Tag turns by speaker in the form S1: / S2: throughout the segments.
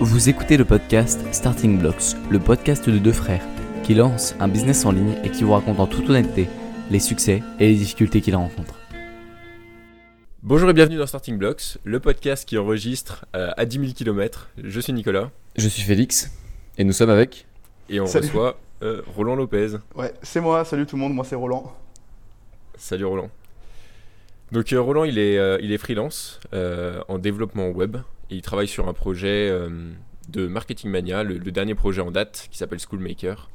S1: Vous écoutez le podcast Starting Blocks, le podcast de deux frères qui lancent un business en ligne et qui vous racontent en toute honnêteté les succès et les difficultés qu'ils rencontrent.
S2: Bonjour et bienvenue dans Starting Blocks, le podcast qui enregistre euh, à 10 000 km. Je suis Nicolas
S1: Je suis Félix et nous sommes avec.
S2: et on
S3: Salut.
S2: reçoit euh, Roland Lopez.
S3: Ouais, c'est moi, salut tout le monde, moi c'est Roland.
S2: Salut Roland. Donc euh, Roland, il est, euh, il est freelance euh, en développement web et il travaille sur un projet euh, de Marketing Mania, le, le dernier projet en date qui s'appelle Schoolmaker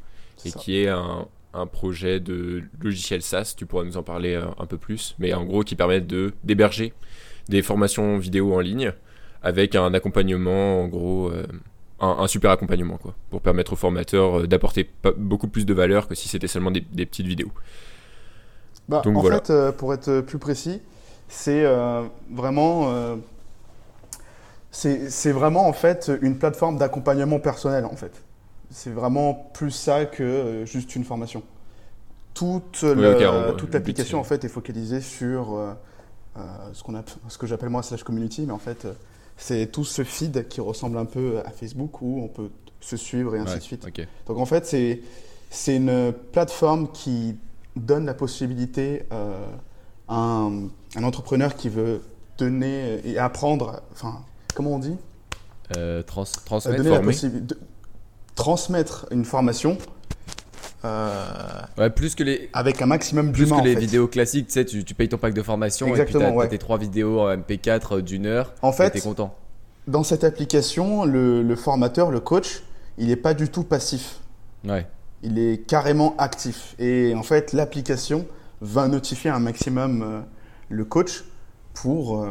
S2: et
S3: ça.
S2: qui est un, un projet de logiciel SaaS. Tu pourras nous en parler euh, un peu plus, mais en gros qui permet de d'héberger des formations vidéo en ligne avec un accompagnement en gros. euh, un, un super accompagnement quoi, pour permettre aux formateurs d'apporter beaucoup plus de valeur que si c'était seulement des- des petites vidéos.
S3: Bah,
S2: Donc
S3: en
S2: voilà.
S3: fait, euh, pour être plus précis, c'est euh, vraiment, c'est vraiment en fait une plateforme d'accompagnement personnel en fait. C'est vraiment plus ça que euh, juste une formation. Toute le l'application en fait est focalisée sur euh, euh, ce qu'on ce que j'appelle moi slash community, mais en fait c'est tout ce feed qui ressemble un peu à Facebook où on peut se suivre et ainsi
S1: Ouais,
S3: de suite. Donc en fait, c'est c'est une plateforme qui donne la possibilité euh, à un, un entrepreneur qui veut donner et apprendre, enfin, comment on dit
S1: Euh, trans-
S3: Euh,
S1: transmettre.
S2: Former.
S3: de une formation euh,
S1: Ouais, plus que les.
S3: avec un maximum
S1: Plus que les
S3: fait.
S1: vidéos classiques, tu sais, tu, tu payes ton pack de formation
S3: Exactement,
S1: et puis t'as
S3: ouais.
S1: tes trois vidéos en MP4 d'une heure
S3: En fait,
S1: t'es content.
S3: dans cette application, le, le formateur, le coach, il n'est pas du tout passif.
S1: Ouais.
S3: il est carrément actif. Et en fait, l'application va notifier un maximum euh, le coach pour,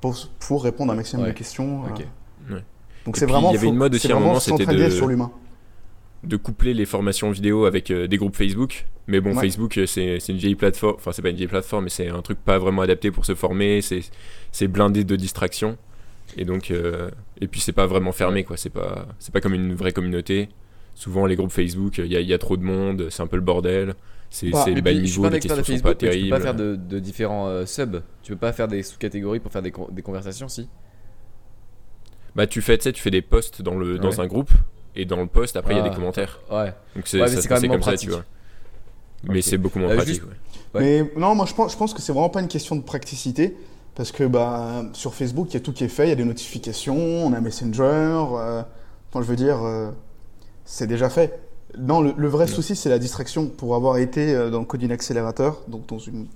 S3: pour, pour répondre à un maximum
S1: Ouais.
S3: de questions. euh.
S1: Ok.
S2: Ouais.
S3: Donc c'est vraiment,
S2: il y avait une mode aussi à un moment, c'était de-
S3: sur l'humain.
S2: de coupler les formations vidéo avec euh, des groupes Facebook. Mais bon,
S3: Ouais.
S2: Facebook, euh, c'est une vieille plateforme. Enfin, c'est pas une vieille plateforme, mais c'est un truc pas vraiment adapté pour se former. C'est blindé de distractions. Et donc, euh, et puis c'est pas vraiment fermé, quoi. C'est pas, c'est pas comme une vraie communauté. Souvent, les groupes Facebook, il y, y a trop de monde, c'est un peu le bordel. C'est
S3: Bah,
S2: bas
S1: puis, je suis
S2: niveau,
S1: pas
S2: les questions sont pas
S1: Facebook, mais tu peux
S2: terribles.
S1: pas faire de, de différents euh, subs. Tu peux pas faire des sous-catégories pour faire des, con- des conversations, si
S2: Bah, tu fais, tu sais, tu fais des posts dans, le, dans un groupe, et dans le post, après, il y a
S1: Ah.
S2: des commentaires.
S1: Ouais.
S2: Donc c'est
S1: Ouais, quand
S2: passait
S1: même
S2: comme
S1: moins
S2: ça, tu vois.
S1: pratique.
S2: Mais c'est beaucoup moins
S1: Euh,
S2: pratique.
S1: juste-
S2: ouais.
S1: Ouais.
S3: Mais non, moi je pense, je pense que c'est vraiment pas une question de praticité. Parce que bah, sur Facebook, il y a tout qui est fait, il y a des notifications, on a Messenger. euh, enfin, je veux dire, euh, c'est déjà fait. Non, le, le vrai souci, c'est la distraction. Pour avoir été euh, dans le Coding Accelerator, donc dans une,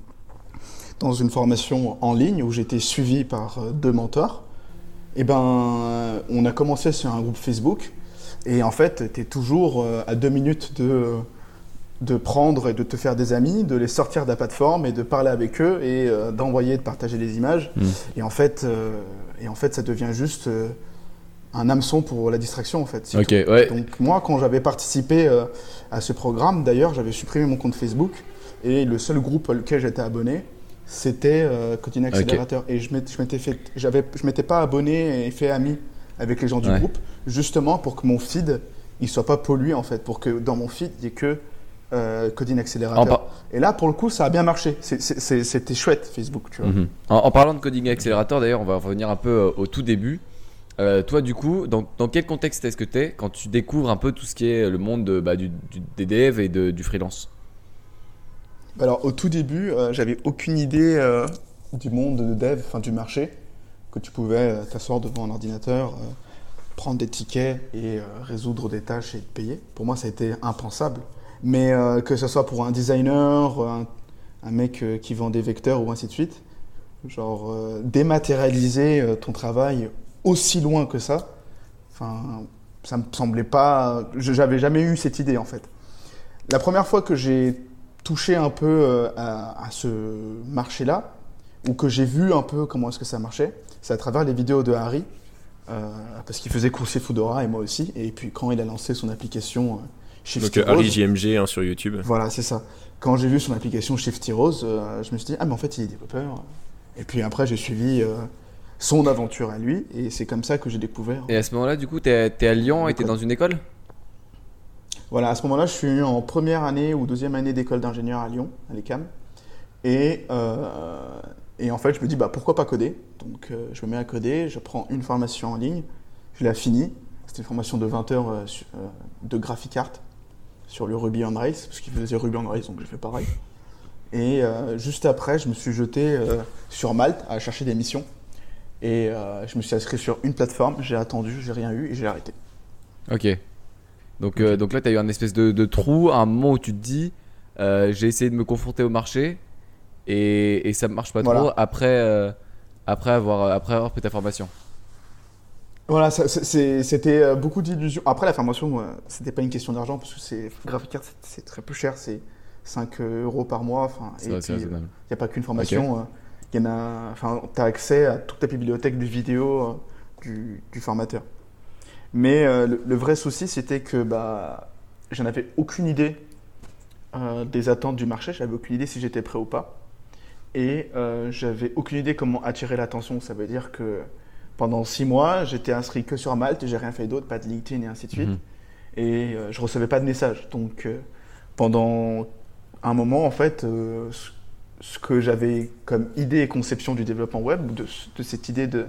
S3: dans une formation en ligne où j'étais suivi par euh, deux mentors, et ben, euh, on a commencé sur un groupe Facebook. Et en fait, tu es toujours à deux minutes de, de prendre et de te faire des amis, de les sortir de la plateforme et de parler avec eux et d'envoyer, de partager des images.
S1: Mm.
S3: Et, en fait, et en fait, ça devient juste un hameçon pour la distraction, en fait. c'est
S1: Ok,
S3: tout.
S1: ouais.
S3: Donc moi, quand j'avais participé euh, à ce programme, d'ailleurs, j'avais supprimé mon compte Facebook et le seul groupe auquel j'étais abonné, c'était euh, Coding Accelerator. Et je m'étais fait, j'avais, je m'étais pas abonné et fait ami avec les gens du
S1: Ouais.
S3: groupe, justement pour que mon feed il soit pas pollué en fait, pour que dans mon feed il y ait que euh, Coding Accelerator.
S1: En, par-
S3: Et là, pour le coup, ça a bien marché. C'est- c'est- c'est- C'était chouette Facebook, tu vois.
S1: Mhm. en, en parlant de Coding Accelerator, d'ailleurs, on va revenir un peu euh, au tout début. Euh, toi, du coup, dans, dans quel contexte est-ce que tu es quand tu découvres un peu tout ce qui est le monde de, bah, du, des devs et du freelance
S3: Alors, au tout début, euh, j'avais aucune idée euh, du monde de dev, enfin du marché, que tu pouvais euh, t'asseoir devant un ordinateur, prendre des tickets et résoudre des tâches et te payer. Pour moi, ça a été impensable. Mais que ce soit pour un designer, un, un mec qui vend des vecteurs ou ainsi de suite, genre dématérialiser ton travail aussi loin que ça, enfin, ça me semblait pas. je- J'avais jamais eu cette idée en fait. La première fois que j'ai touché un peu euh, à, à ce marché-là, ou que j'ai vu un peu comment est-ce que ça marchait, c'est à travers les vidéos de Harry, euh, parce qu'il faisait coursier Foodora et moi aussi, et puis quand il a lancé son application euh, Shifty
S2: Donc euh, Harry JMG hein, sur YouTube.
S3: voilà, c'est ça. Quand j'ai vu son application Shifty Rose, euh, je me suis dit, ah mais en fait il est développeur. Et puis après j'ai suivi son aventure à lui, et c'est comme ça que j'ai découvert.
S1: Et à ce moment-là, du coup, tu es, à Lyon et tu es dans une école?
S3: Voilà, à ce moment-là, je suis en première année ou deuxième année d'école d'ingénieur à Lyon, à l'ECAM. Et, euh, et en fait, je me dis, bah, pourquoi pas coder? Donc, euh, je me mets à coder, je prends une formation en ligne. Je l'ai fini. C'était une formation de 20 heures euh, de graphic art sur le Ruby on Rails, parce qu'il faisait Ruby on Rails, donc j'ai fait pareil. Et juste après, je me suis jeté sur Malte à chercher des missions. Et euh, je me suis inscrit sur une plateforme, j'ai attendu, j'ai rien eu et j'ai arrêté.
S1: Ok. Donc, euh, donc là, tu as eu un espèce de, de trou, un moment où tu te dis euh, j'ai essayé de me confronter au marché et, et ça ne marche pas
S3: Voilà.
S1: trop après, après, avoir, après avoir pris ta formation.
S3: Voilà, c'était beaucoup d'illusions. Après, la formation, c'était pas une question d'argent, parce que c'est graphic art, c'est- très peu cher, c'est 5 euros par mois. Enfin. Il n'y a pas qu'une formation. Y en a. Enfin, tu as accès à toute la bibliothèque de vidéos euh, du, du formateur. Mais euh, le, le vrai souci, c'était que bah, j'en avais aucune idée euh, des attentes du marché. J'avais aucune idée si j'étais prêt ou pas. Et euh, j'avais aucune idée comment attirer l'attention. Ça veut dire que pendant six mois, j'étais inscrit que sur Malte, j'ai rien fait d'autre, pas de LinkedIn et ainsi de suite.
S1: Mhm.
S3: Et je recevais pas de messages. Donc pendant un moment, en fait, ce, ce que j'avais comme idée et conception du développement web, de, de cette idée de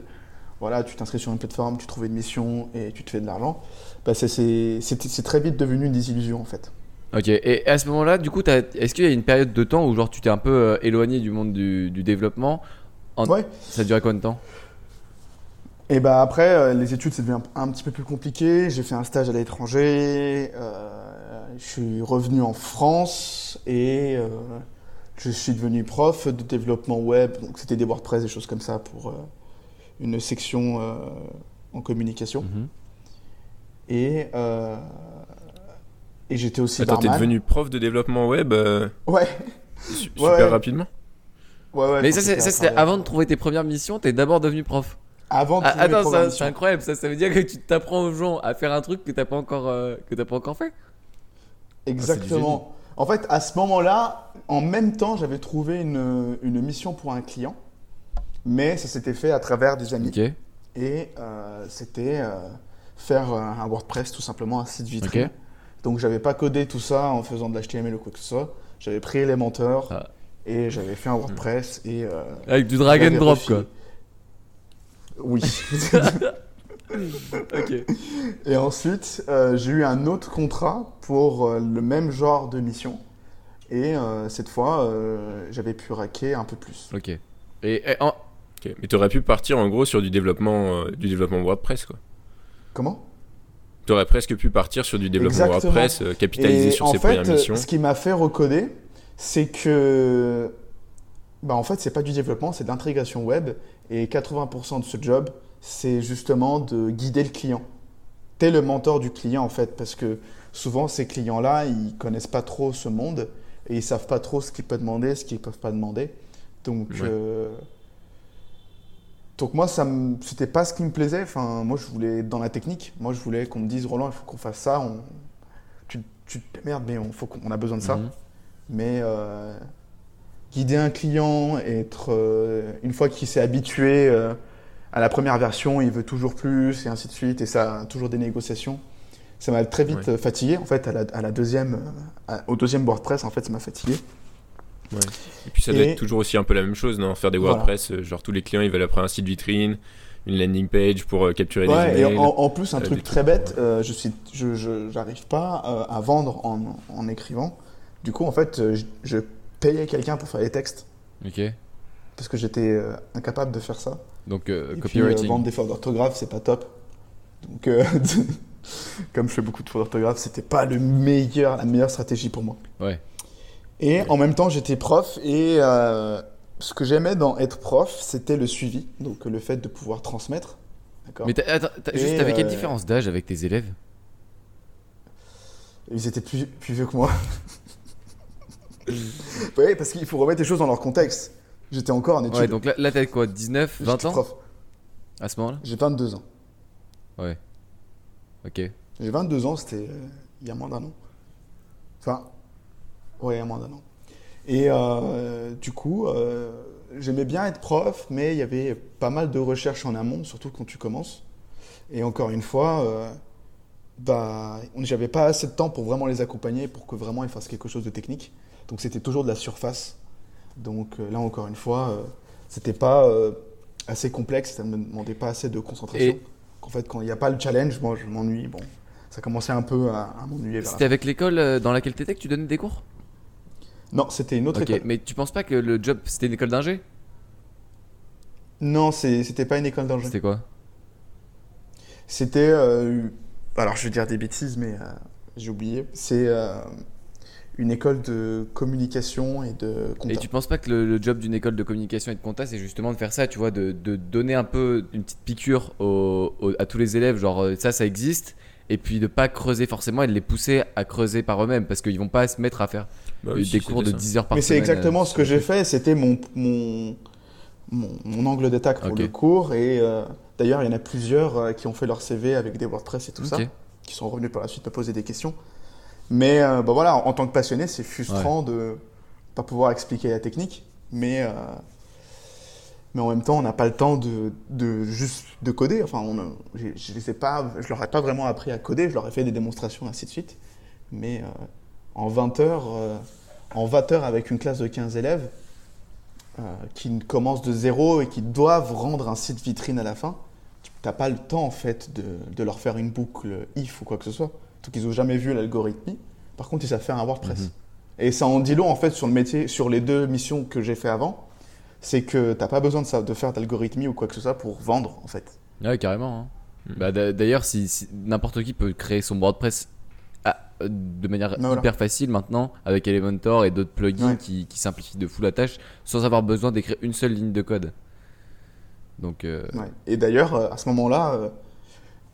S3: voilà, tu t'inscris sur une plateforme, tu trouves une mission et tu te fais de l'argent, bah, c'est- très vite devenu une désillusion en fait.
S1: Ok, et à ce moment-là, du coup, est-ce qu'il y a une période de temps où genre tu t'es un peu euh, éloigné du monde du, du développement En-
S3: Ouais.
S1: Ça a duré combien de temps?
S3: Et bah après, euh, les études, c'est devenu un, un petit peu plus compliqué. J'ai fait un stage à l'étranger. euh, je suis revenu en France et je suis devenu prof de développement web. Donc c'était des WordPress, des choses comme ça pour euh, une section euh, en communication.
S1: Mhm.
S3: Et, euh, et j'étais aussi
S2: Attends, t'es devenu prof de développement web euh,
S3: Ouais,
S2: su-
S3: Ouais,
S2: super
S3: ouais.
S2: rapidement
S3: ouais, ouais.
S1: Mais ça, c'était avant de trouver tes premières missions, t'es d'abord devenu prof.
S3: Avant de
S1: Ah,
S3: trouver
S1: attends,
S3: premières
S1: ça,
S3: missions.
S1: c'est incroyable, ça, ça veut dire que tu t'apprends aux gens à faire un truc que t'as pas encore, euh, que t'as pas encore fait
S3: Exactement. En fait, à ce moment-là, en même temps, j'avais trouvé une, une mission pour un client, mais ça s'était fait à travers des amis. Et euh, c'était euh, faire euh, un WordPress, tout simplement, un site vitrine.
S1: Ok.
S3: Donc, j'avais pas codé tout ça en faisant de l'HTML ou quoi que ce soit. J'avais pris Elementor
S1: Ah.
S3: et j'avais fait un WordPress et. euh,
S1: avec du drag and drop quoi.
S3: Oui.
S1: Ok.
S3: Et ensuite, euh, j'ai eu un autre contrat pour euh, le même genre de mission. Et euh, cette fois, euh, j'avais pu raquer un peu plus.
S1: Ok. Et, et en-
S2: Ok. Mais t'aurais pu partir en gros sur du développement, euh, du développement WordPress quoi.
S3: Comment?
S2: T'aurais presque pu partir sur du développement
S3: Exactement.
S2: WordPress, euh, capitaliser
S3: Et
S2: sur ses
S3: fait,
S2: premières missions.
S3: ce qui m'a fait recoder, c'est que, bah, en fait, c'est pas du développement, c'est de l'intégration web. Et 80% de ce job, c'est justement de guider le client. T'es le mentor du client, en fait, parce que souvent, ces clients-là, ils connaissent pas trop ce monde et ils savent pas trop ce qu'ils peuvent demander, ce qu'ils peuvent pas demander. Donc,
S2: Ouais.
S3: euh, donc moi, ça me- c'était pas ce qui me plaisait. Enfin, moi, je voulais être dans la technique. Moi, je voulais qu'on me dise, Roland, il faut qu'on fasse ça. On... Tu, tu te démerdes, mais on, faut qu'on on a besoin de ça.
S1: Mhm.
S3: Mais euh, guider un client, être euh, une fois qu'il s'est habitué à la première version, il veut toujours plus et ainsi de suite, et ça a toujours des négociations. Ça m'a très vite
S2: Ouais.
S3: euh, fatigué. En fait, à la, à la deuxième, euh, à- au deuxième WordPress, en fait, ça m'a fatigué.
S2: Et puis ça doit
S3: Et-
S2: être toujours aussi un peu la même chose, non? Faire des. WordPress, euh, genre tous les clients ils veulent après un site vitrine, une landing page pour euh, capturer
S3: Ouais,
S2: des
S3: et
S2: emails.
S3: en, en plus, un
S2: euh,
S3: truc
S2: trucs,
S3: très bête, euh, je suis, je, pas à vendre en, en écrivant. Du coup, en fait, je, je payais quelqu'un pour faire les textes
S1: Ok.
S3: parce que j'étais incapable de faire ça.
S1: Donc euh,
S3: Et puis, euh,
S1: copywriting.
S3: vendre des fautes d'orthographe, c'est pas top. Donc, euh, comme je fais beaucoup de fautes d'orthographe, c'était pas le meilleur, la meilleure stratégie pour moi.
S1: Ouais.
S3: Et en même temps, j'étais prof et euh, ce que j'aimais dans être prof, c'était le suivi, donc le fait de pouvoir transmettre. D'accord.
S1: Mais t'as- attends, t'as-
S3: Et,
S1: juste, t'avais quelle
S3: euh,
S1: différence d'âge avec tes élèves?
S3: Ils étaient plus, plus vieux que moi. oui, parce qu'il faut remettre les choses dans leur contexte. J'étais encore en études.
S1: Ouais, donc là, là t'as quoi 19, 20
S3: J'étais
S1: ans
S3: prof.
S1: à ce moment-là
S3: J'ai 22 ans.
S1: Ouais. Ok.
S3: J'ai 22 ans, c'était euh, il y a moins d'un an. Enfin, ouais, il y a moins d'un an. Et euh, du coup, euh, j'aimais bien être prof, mais il y avait pas mal de recherches en amont, surtout quand tu commences. Et encore une fois, bah, j'avais pas assez de temps pour vraiment les accompagner, pour que vraiment ils fassent quelque chose de technique. Donc c'était toujours de la surface. Donc euh, là, encore une fois, euh, c'était pas euh, assez complexe, ça ne me demandait pas assez de concentration.
S1: Et,
S3: En fait, quand il n'y a pas le challenge, moi, je m'ennuie. Bon, ça commençait un peu à, à m'ennuyer.
S1: C'était avec l'école dans laquelle t'étais que tu donnais des cours?
S3: Non, c'était une autre école.
S1: mais tu penses pas que le job c'était une école d'ingé?
S3: Non, c'était pas une école d'ingé.
S1: C'était quoi?
S3: C'était. euh, alors, je vais dire des bêtises, mais euh, j'ai oublié. C'est euh, une école de communication et de
S1: Et
S3: compta.
S1: tu penses pas que le, le job d'une école de communication et de compta, c'est justement de faire ça, tu vois, de, de donner un peu une petite piqûre au- au- à tous les élèves, genre euh, ça, ça existe, et puis de pas creuser forcément et de les pousser à creuser par eux-mêmes, parce qu'ils vont pas se mettre à faire
S2: Bah oui,
S1: des
S2: si,
S1: cours de
S2: ça.
S1: 10 heures par
S3: Mais c'est
S1: semaine.
S3: exactement
S1: euh,
S3: ce que j'ai fait. C'était mon, mon, mon, mon angle d'attaque pour
S1: Ok.
S3: le cours. Et euh, d'ailleurs, il y en a plusieurs euh, qui ont fait leur CV avec des WordPress et tout ça, qui sont revenus par la suite me poser des questions. Mais euh, bah voilà, en, en tant que passionné, c'est frustrant de pas pouvoir expliquer la technique. Mais, euh, mais en même temps, on n'a pas le temps de, de juste de coder. Enfin, on, a- je, pas, je leur ai pas vraiment appris à coder. Je leur ai fait des démonstrations, ainsi de suite. Mais euh, en 20 heures, euh, en 20 heures avec une classe de 15 élèves qui commencent de zéro et qui doivent rendre un site vitrine à la fin, tu n'as pas le temps en fait de, de leur faire une boucle if ou quoi que ce soit. Qu'ils n'ont jamais vu l'algorithme. Par contre, ils savent faire un WordPress.
S1: Mhm.
S3: Et ça en dit long en fait sur le métier, sur les deux missions que j'ai fait avant. C'est que tu n'as pas besoin de, ça, de faire d'algorithmie ou quoi que ce soit pour vendre en fait.
S1: Ouais, carrément. hein.
S2: Mhm.
S1: Bah, d'a- D'ailleurs, si, si- n'importe qui peut créer son WordPress à- euh, de manière
S3: Voilà.
S1: hyper facile maintenant, avec Elementor et d'autres plugins
S3: Ouais.
S1: qui, qui simplifient de fou la tâche, sans avoir besoin d'écrire une seule ligne de code. Donc, euh,
S3: Ouais. Et d'ailleurs, euh, à ce moment-là, euh,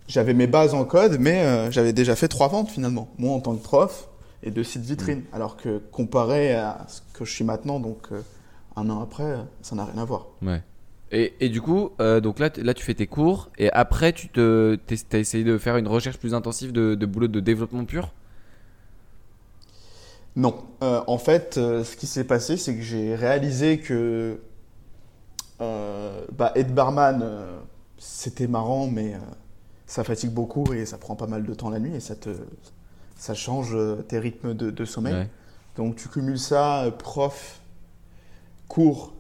S3: j'avais mes bases en code, mais euh, j'avais déjà fait trois ventes finalement, moi en tant que prof et deux sites vitrines. Alors que comparé à ce que je suis maintenant, donc euh, un an après, euh, ça n'a rien à voir.
S1: Ouais. Et, et du coup, euh, donc là, là, tu fais tes cours et après, tu te, t'as essayé de faire une recherche plus intensive de, de boulot de développement pur?
S3: Non. En fait, ce qui s'est passé, c'est que j'ai réalisé que bah, être barman, c'était marrant, mais ça fatigue beaucoup et ça prend pas mal de temps la nuit et ça, te, ça change euh, tes rythmes de, de sommeil.
S1: Ouais.
S3: Donc tu cumules ça, euh, prof, cours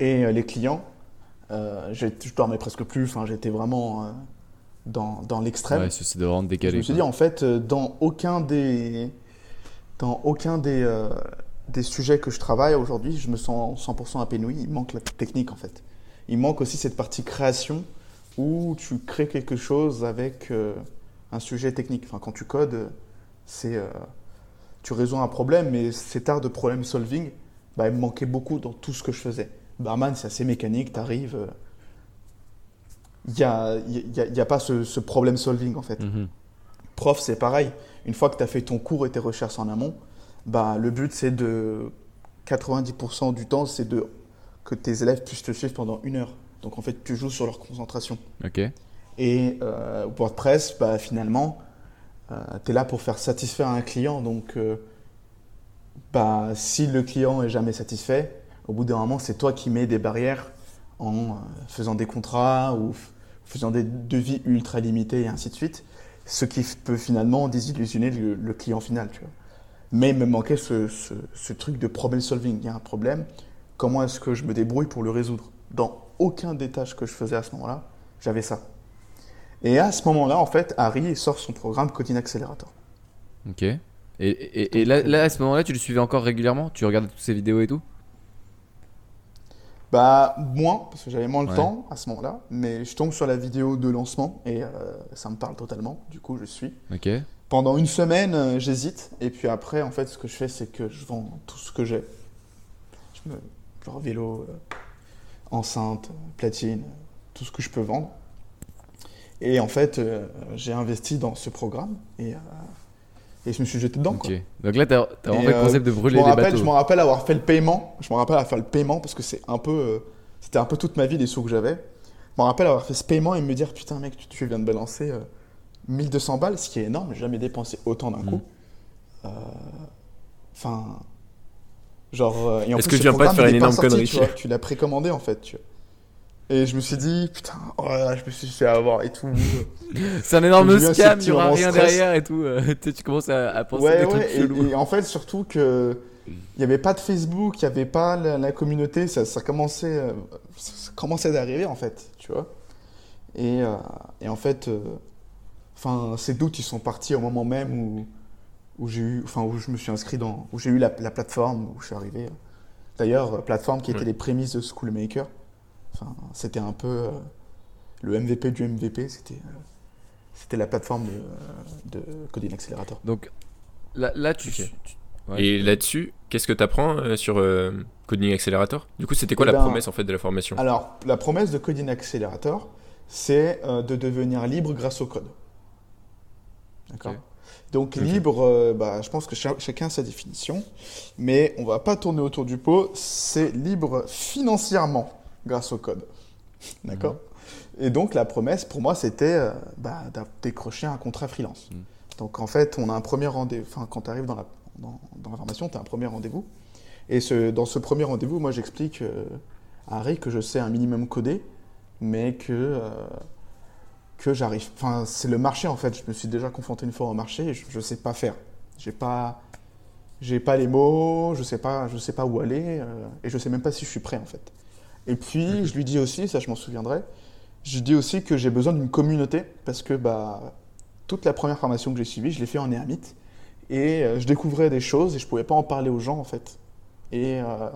S3: et euh, les clients. Euh, je dormais presque plus, enfin, j'étais vraiment euh, dans, dans l'extrême.
S1: Ouais, c'est de rendre
S3: je
S1: décalé.
S3: me suis dit, en fait, dans aucun des, dans aucun des, euh, des sujets que je travaille aujourd'hui, je me sens 100% épanoui. Il manque la technique, en fait. Il manque aussi cette partie création où tu crées quelque chose avec euh, un sujet technique. Enfin, quand tu codes, c'est, euh, tu résous un problème, mais cet art de problem solving, bah, il me manquait beaucoup dans tout ce que je faisais. Barman, c'est assez mécanique, tu arrives. Il n'y a, y a- y a pas ce, ce problem solving, en fait.
S1: Mhm.
S3: Prof, c'est pareil. Une fois que tu as fait ton cours et tes recherches en amont, bah, le but, c'est de. 90% du temps, c'est de que tes élèves puissent te suivre pendant une heure. Donc, en fait, tu joues sur leur concentration.
S1: Ok.
S3: Et euh, WordPress, bah, finalement, tu es là pour faire satisfaire un client. Donc, euh, bah, si le client est jamais satisfait, au bout d'un moment, c'est toi qui mets des barrières en euh, faisant des contrats ou faisant des devis ultra limités et ainsi de suite. Ce qui peut finalement désillusionner le, le client final. Tu vois. Mais il me manquait ce, ce- ce truc de problem solving. Il y a un problème. Comment est-ce que je me débrouille pour le résoudre Dans aucun des tâches que je faisais à ce moment-là, j'avais ça. Et à ce moment-là, en fait, Harry sort son programme Coding Accelerator.
S1: Ok. Et, et, et là, là, à ce moment-là, tu le suivais encore régulièrement? Tu regardais toutes ces vidéos et tout?
S3: Bah, moins, parce que j'avais moins le
S1: Ouais.
S3: temps à ce moment-là, mais je tombe sur la vidéo de lancement et euh, ça me parle totalement. Du coup, je suis.
S1: Ok.
S3: Pendant une semaine, euh, j'hésite, et puis après, en fait, ce que je fais, c'est que je vends tout ce que j'ai. Je me... Genre vélo, euh, enceinte, platine, tout ce que je peux vendre. Et en fait, euh, j'ai investi dans ce programme et, euh, et je me suis jeté dedans. Quoi.
S1: Donc là, t'as t'as vraiment
S3: Et,
S1: fait le
S3: euh,
S1: concept de
S3: Je
S1: brûler les
S3: rappelle, je
S1: bateaux.
S3: me rappelle avoir fait le paiement. Je me rappelle avoir fait le paiement parce que c'est un peu, c'était un peu toute ma vie les sous que j'avais. Je me rappelle avoir fait ce paiement et me dire putain mec, tu, tu viens de balancer euh, 1200 balles, ce qui est énorme. J'ai jamais dépensé autant d'un
S1: Mm.
S3: coup. Enfin, genre. euh, et en
S2: Est-ce
S3: plus,
S2: que tu viens pas de faire une énorme
S3: sorti,
S2: connerie
S3: Tu, vois, tu l'as précommandé en fait. Tu vois. Et je me suis dit putain, oh là là, je me suis fait avoir et tout.
S1: C'est un énorme scam,
S3: ce
S1: il y aura rien
S3: stress.
S1: derrière et tout. tu sais, tu commences à, à penser
S3: Ouais,
S1: des trucs
S3: ouais,
S1: chelous.
S3: et, et en fait, surtout que il n'y avait pas de Facebook, il n'y avait pas la, la communauté, ça, ça commençait, euh, ça commençait d'arriver en fait, tu vois. Et, euh, et en fait, euh, enfin, ces doutes, ils sont partis au moment même où, où j'ai eu, enfin, où je me suis inscrit dans, où j'ai eu la, la plateforme, où je suis arrivé. D'ailleurs, euh, plateforme qui était
S2: Ouais.
S3: les prémices de Schoolmaker. Enfin, c'était un peu euh, le MVP du MVP. C'était, euh, c'était la plateforme de, de Coding Accelerator.
S1: Donc là, là tu.
S2: Ok.
S1: tu- ouais.
S2: Et là-dessus, qu'est-ce que tu apprends sur euh, Coding Accelerator? Du coup, c'était quoi
S3: Eh
S2: la
S3: ben,
S2: promesse en fait de la formation?
S3: Alors, la promesse de Coding Accelerator, c'est euh, de devenir libre grâce au code. D'accord? Donc, libre, euh, bah, je pense que cha- chacun a sa définition, mais on va pas tourner autour du pot. C'est libre financièrement grâce au code. D'accord? Et donc, la promesse, pour moi, c'était euh, bah, décrocher un contrat freelance.
S1: Mhm.
S3: Donc, en fait, on a un premier rendez-vous. Enfin, quand tu arrives dans la, dans, dans la formation, tu as un premier rendez-vous. Et ce, dans ce premier rendez-vous, moi, j'explique euh, à Harry que je sais un minimum coder, mais que, euh, que j'arrive. Enfin, c'est le marché en fait. Je me suis déjà confronté une fois au marché et je ne sais pas faire. J'ai pas, j'ai pas les mots, je sais pas, je sais pas où aller euh, et je sais même pas si je suis prêt en fait. Et puis je lui dis aussi, ça je m'en souviendrai, je dis aussi que j'ai besoin d'une communauté parce que bah toute la première formation que j'ai suivie, je l'ai fait en ermite et euh, je découvrais des choses et je pouvais pas en parler aux gens en fait. Et euh,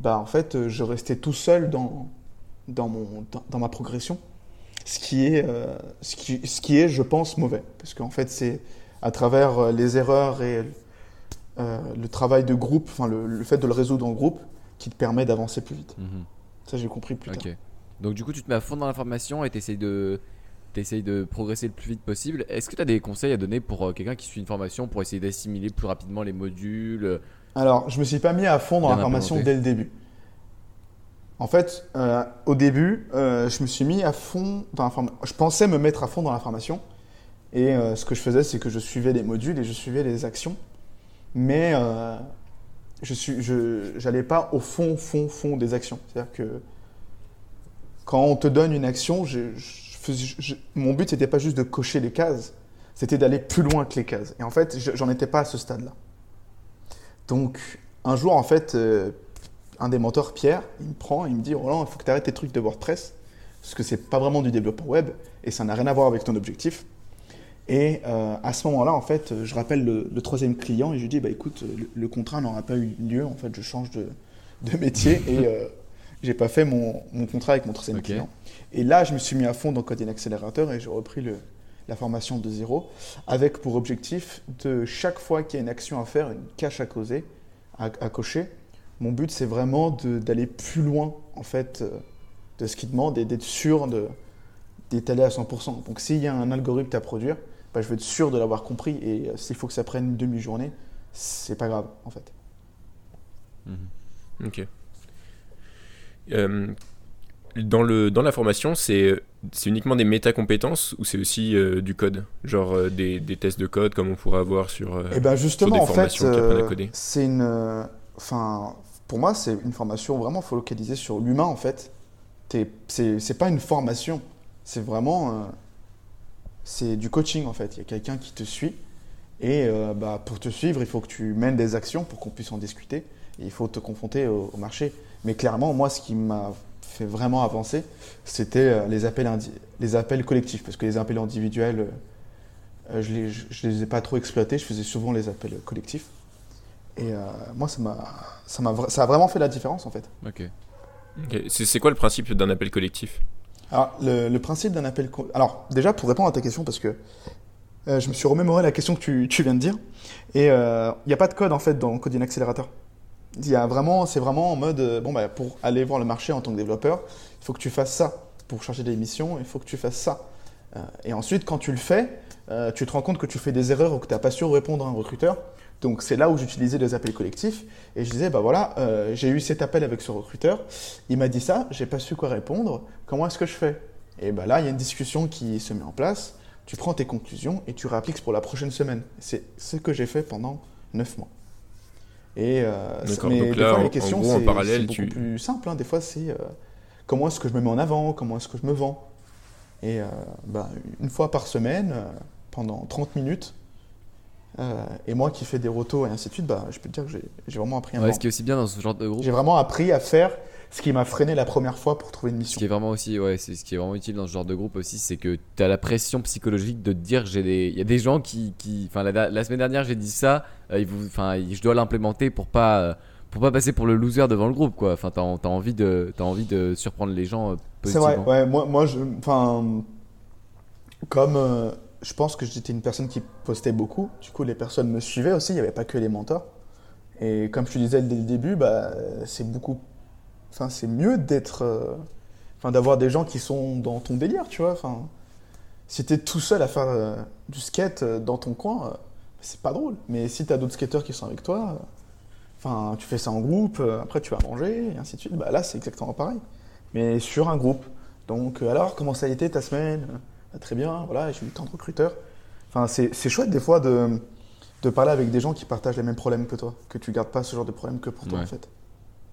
S3: bah en fait, je restais tout seul dans dans mon dans, dans ma progression, ce qui est euh, ce qui ce qui est, je pense, mauvais parce qu'en fait c'est à travers euh, les erreurs et euh, le travail de groupe, enfin le, le fait de le résoudre en groupe, qui te permet d'avancer plus vite.
S1: Mhm.
S3: Ça j'ai compris plus tard.
S1: Donc du coup, tu te mets à fond dans l'information et t'essayes de t'essayes de progresser le plus vite possible. Est-ce que tu as des conseils à donner pour euh, quelqu'un qui suit une formation pour essayer d'assimiler plus rapidement les modules
S3: Alors, je me suis pas mis à fond dans
S1: Bien
S3: la formation
S1: implémenté.
S3: dès le début. En fait, euh, au début, euh, je me suis mis à fond dans la formation. Je pensais me mettre à fond dans la formation. Et euh, ce que je faisais, c'est que je suivais les modules et je suivais les actions. Mais je j'allais pas au fond, fond, fond des actions. C'est-à-dire que quand on te donne une action, mon but n'était pas juste de cocher les cases, c'était d'aller plus loin que les cases. Et en fait, je- j'en étais pas à ce stade-là. Donc, un jour, en fait, un des mentors, Pierre, il me prend, il me dit Roland, il faut que tu arrêtes tes trucs de WordPress, parce que c'est pas vraiment du développement web, et ça n'a rien à voir avec ton objectif. Et euh, à ce moment-là, en fait, je rappelle le, le troisième client et je lui dis bah, écoute, le, le contrat n'aura pas eu lieu, en fait, je change de, de métier et euh, j'ai pas fait mon, mon contrat avec mon troisième client. Et là, je me suis mis à fond dans Coding Accelerator et j'ai repris le, la formation de zéro avec pour objectif de chaque fois qu'il y a une action à faire, une cache à causer, à, à cocher. Mon but, c'est vraiment d'aller plus loin, en fait, euh, de ce qu'il demande et d'être sûr d'étaler à 100%. Donc, s'il y a un algorithme à produire, bah, je veux être sûr de l'avoir compris et euh, s'il faut que ça prenne une demi-journée, c'est pas grave, en fait.
S2: Ok. Euh, dans, le, dans la formation, c'est uniquement des métacompétences ou c'est aussi euh, du code? Genre euh, des, des tests de code comme on pourrait avoir sur.
S3: Et ben justement,
S2: des
S3: en fait,
S2: formations qui apprennent à coder.
S3: c'est une. Enfin, pour moi, c'est une formation vraiment focalisée sur l'humain, en fait. T'es- C'est pas une formation, c'est vraiment. euh, c'est du coaching, en fait. Il y a quelqu'un qui te suit. Et euh, bah, pour te suivre, il faut que tu mènes des actions pour qu'on puisse en discuter. Et il faut te confronter au, marché. Mais clairement, moi, ce qui m'a fait vraiment avancer, c'était euh, les, appels les appels collectifs. Parce que les appels individuels, je je les ai pas trop exploités. Je faisais souvent les appels collectifs. Et euh, moi, ça, m'a, ça, m'a, ça a vraiment fait la différence, en fait.
S1: Ok.
S2: C'est c'est quoi le principe d'un appel collectif?
S3: Alors, le, le principe d'un appel. co- Alors, déjà, pour répondre à ta question, parce que euh, je me suis remémoré la question que tu, tu viens de dire, et il n'y a pas de code en fait dans Coding Accelerator. Il y a vraiment, c'est vraiment en mode, euh, bon, bah, pour aller voir le marché en tant que développeur, il faut que tu fasses ça. Pour charger des missions, il faut que tu fasses ça. Euh, et ensuite, quand tu le fais, euh, tu te rends compte que tu fais des erreurs ou que tu n'as pas su répondre à un recruteur. Donc, c'est là où j'utilisais les appels collectifs. Et je disais, bah voilà, euh, j'ai eu cet appel avec ce recruteur. Il m'a dit ça, j'ai pas su quoi répondre. Comment est-ce que je fais? Et bah là, il y a une discussion qui se met en place. Tu prends tes conclusions et tu réappliques pour la prochaine semaine. C'est ce que j'ai fait pendant 9 mois. Et euh, mais
S2: donc là,
S3: fois, les questions, c'est beaucoup
S2: tu-
S3: plus simple. hein. Des fois, c'est euh, comment est-ce que je me mets en avant, comment est-ce que je me vends? Et euh, bah, une fois par semaine, pendant 30 minutes, Euh, et moi qui fais des rotos et ainsi de suite, bah, je peux te dire que j'ai- vraiment appris un
S1: Ouais, ce qui est aussi bien dans ce genre de groupe,
S3: J'ai vraiment appris à faire ce qui m'a freiné la première fois pour trouver une
S1: ce
S3: mission.
S1: qui est vraiment aussi, ouais, c'est ce qui est vraiment utile dans ce genre de groupe aussi, c'est que tu as la pression psychologique de te dire j'ai des, il y a des gens qui, qui, enfin la, la semaine dernière j'ai dit ça, euh, il vous, enfin je dois l'implémenter pour pas, euh, pour pas passer pour le loser devant le groupe quoi. Enfin t'as, as envie de, t'as envie de surprendre les gens euh,
S3: C'est vrai,
S1: positivement.
S3: ouais, moi, moi je, enfin, comme euh, je pense que j'étais une personne qui postait beaucoup, du coup les personnes me suivaient aussi, il n'y avait pas que les mentors. Et comme je te disais dès le début, bah, c'est beaucoup, enfin c'est mieux d'être, euh, enfin d'avoir des gens qui sont dans ton délire, tu vois. Enfin, si t'es tout seul à faire euh, du skate euh, dans ton coin, c'est pas drôle. Mais si t'as d'autres skateurs qui sont avec toi, enfin tu fais ça en groupe, après tu vas manger et ainsi de suite. Bah là c'est exactement pareil, mais sur un groupe. Donc, alors, comment ça a été ta semaine? Ah, Très bien, voilà, j'ai eu tant de recruteurs. Enfin, c'est chouette des fois de, de parler avec des gens qui partagent les mêmes problèmes que toi, que tu gardes pas ce genre de problème que pour toi
S1: Ouais.
S3: en fait.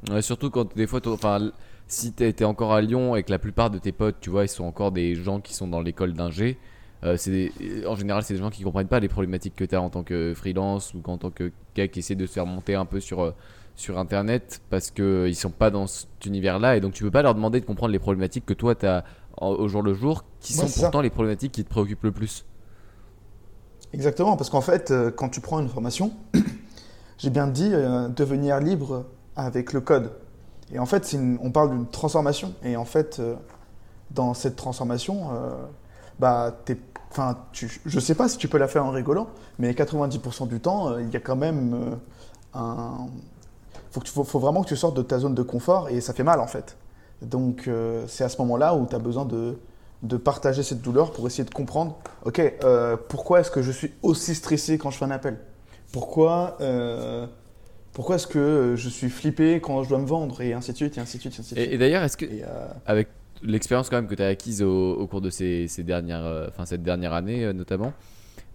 S1: Ouais, surtout quand des fois, enfin, si t'es encore à Lyon et que la plupart de tes potes, tu vois, ils sont encore des gens qui sont dans l'école d'ingé, euh, c'est des- en général, c'est des gens qui comprennent pas les problématiques que tu as en tant que freelance ou en tant que gars qui essaie de se faire monter un peu sur, euh, sur internet parce qu'ils sont pas dans cet univers-là et donc tu peux pas leur demander de comprendre les problématiques que toi tu as au jour le jour qui sont pourtant les problématiques qui te préoccupent le plus.
S3: Exactement, parce qu'en fait, euh, quand tu prends une formation, j'ai bien dit euh, devenir libre avec le code. Et en fait, une- on parle d'une transformation. Et en fait, euh, dans cette transformation, euh, bah, enfin, tu, je sais pas si tu peux la faire en rigolant, mais 90% du temps, il y a quand même un. Faut, que tu- faut, faut vraiment que tu sortes de ta zone de confort et ça fait mal en fait. Donc, euh, c'est à ce moment-là où tu as besoin de, de partager cette douleur pour essayer de comprendre ok, euh, pourquoi est-ce que je suis aussi stressé quand je fais un appel? Pourquoi, euh, pourquoi est-ce que je suis flippé quand je dois me vendre? Et ainsi de suite, et ainsi de suite, et ainsi de suite.
S1: et d'ailleurs, est-ce que
S3: Et,
S1: avec l'expérience quand même que tu as acquise au, au cours de ces, ces dernières, cette dernière année notamment,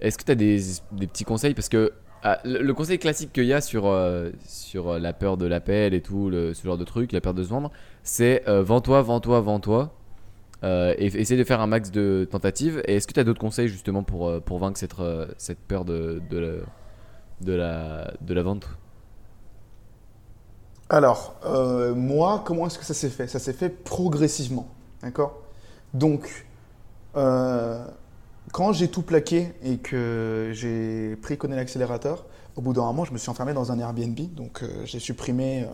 S1: est-ce que tu as des, des petits conseils? Parce que ah, le, conseil classique qu'il y a sur, sur la peur de l'appel et tout, le- ce genre de truc, la peur de se vendre, c'est euh, vends-toi, vends-toi, vends-toi. euh, et de faire un max de tentatives. Et est-ce que tu as d'autres conseils justement pour, euh, pour vaincre cette, euh, cette peur de, de, la, de, la, vente?
S3: Alors, moi, comment est-ce que ça s'est fait? Ça s'est fait progressivement, d'accord? Donc, quand j'ai tout plaqué et que j'ai pris connaît l'accélérateur, au bout d'un moment, je me suis enfermé dans un Airbnb. Donc, j'ai supprimé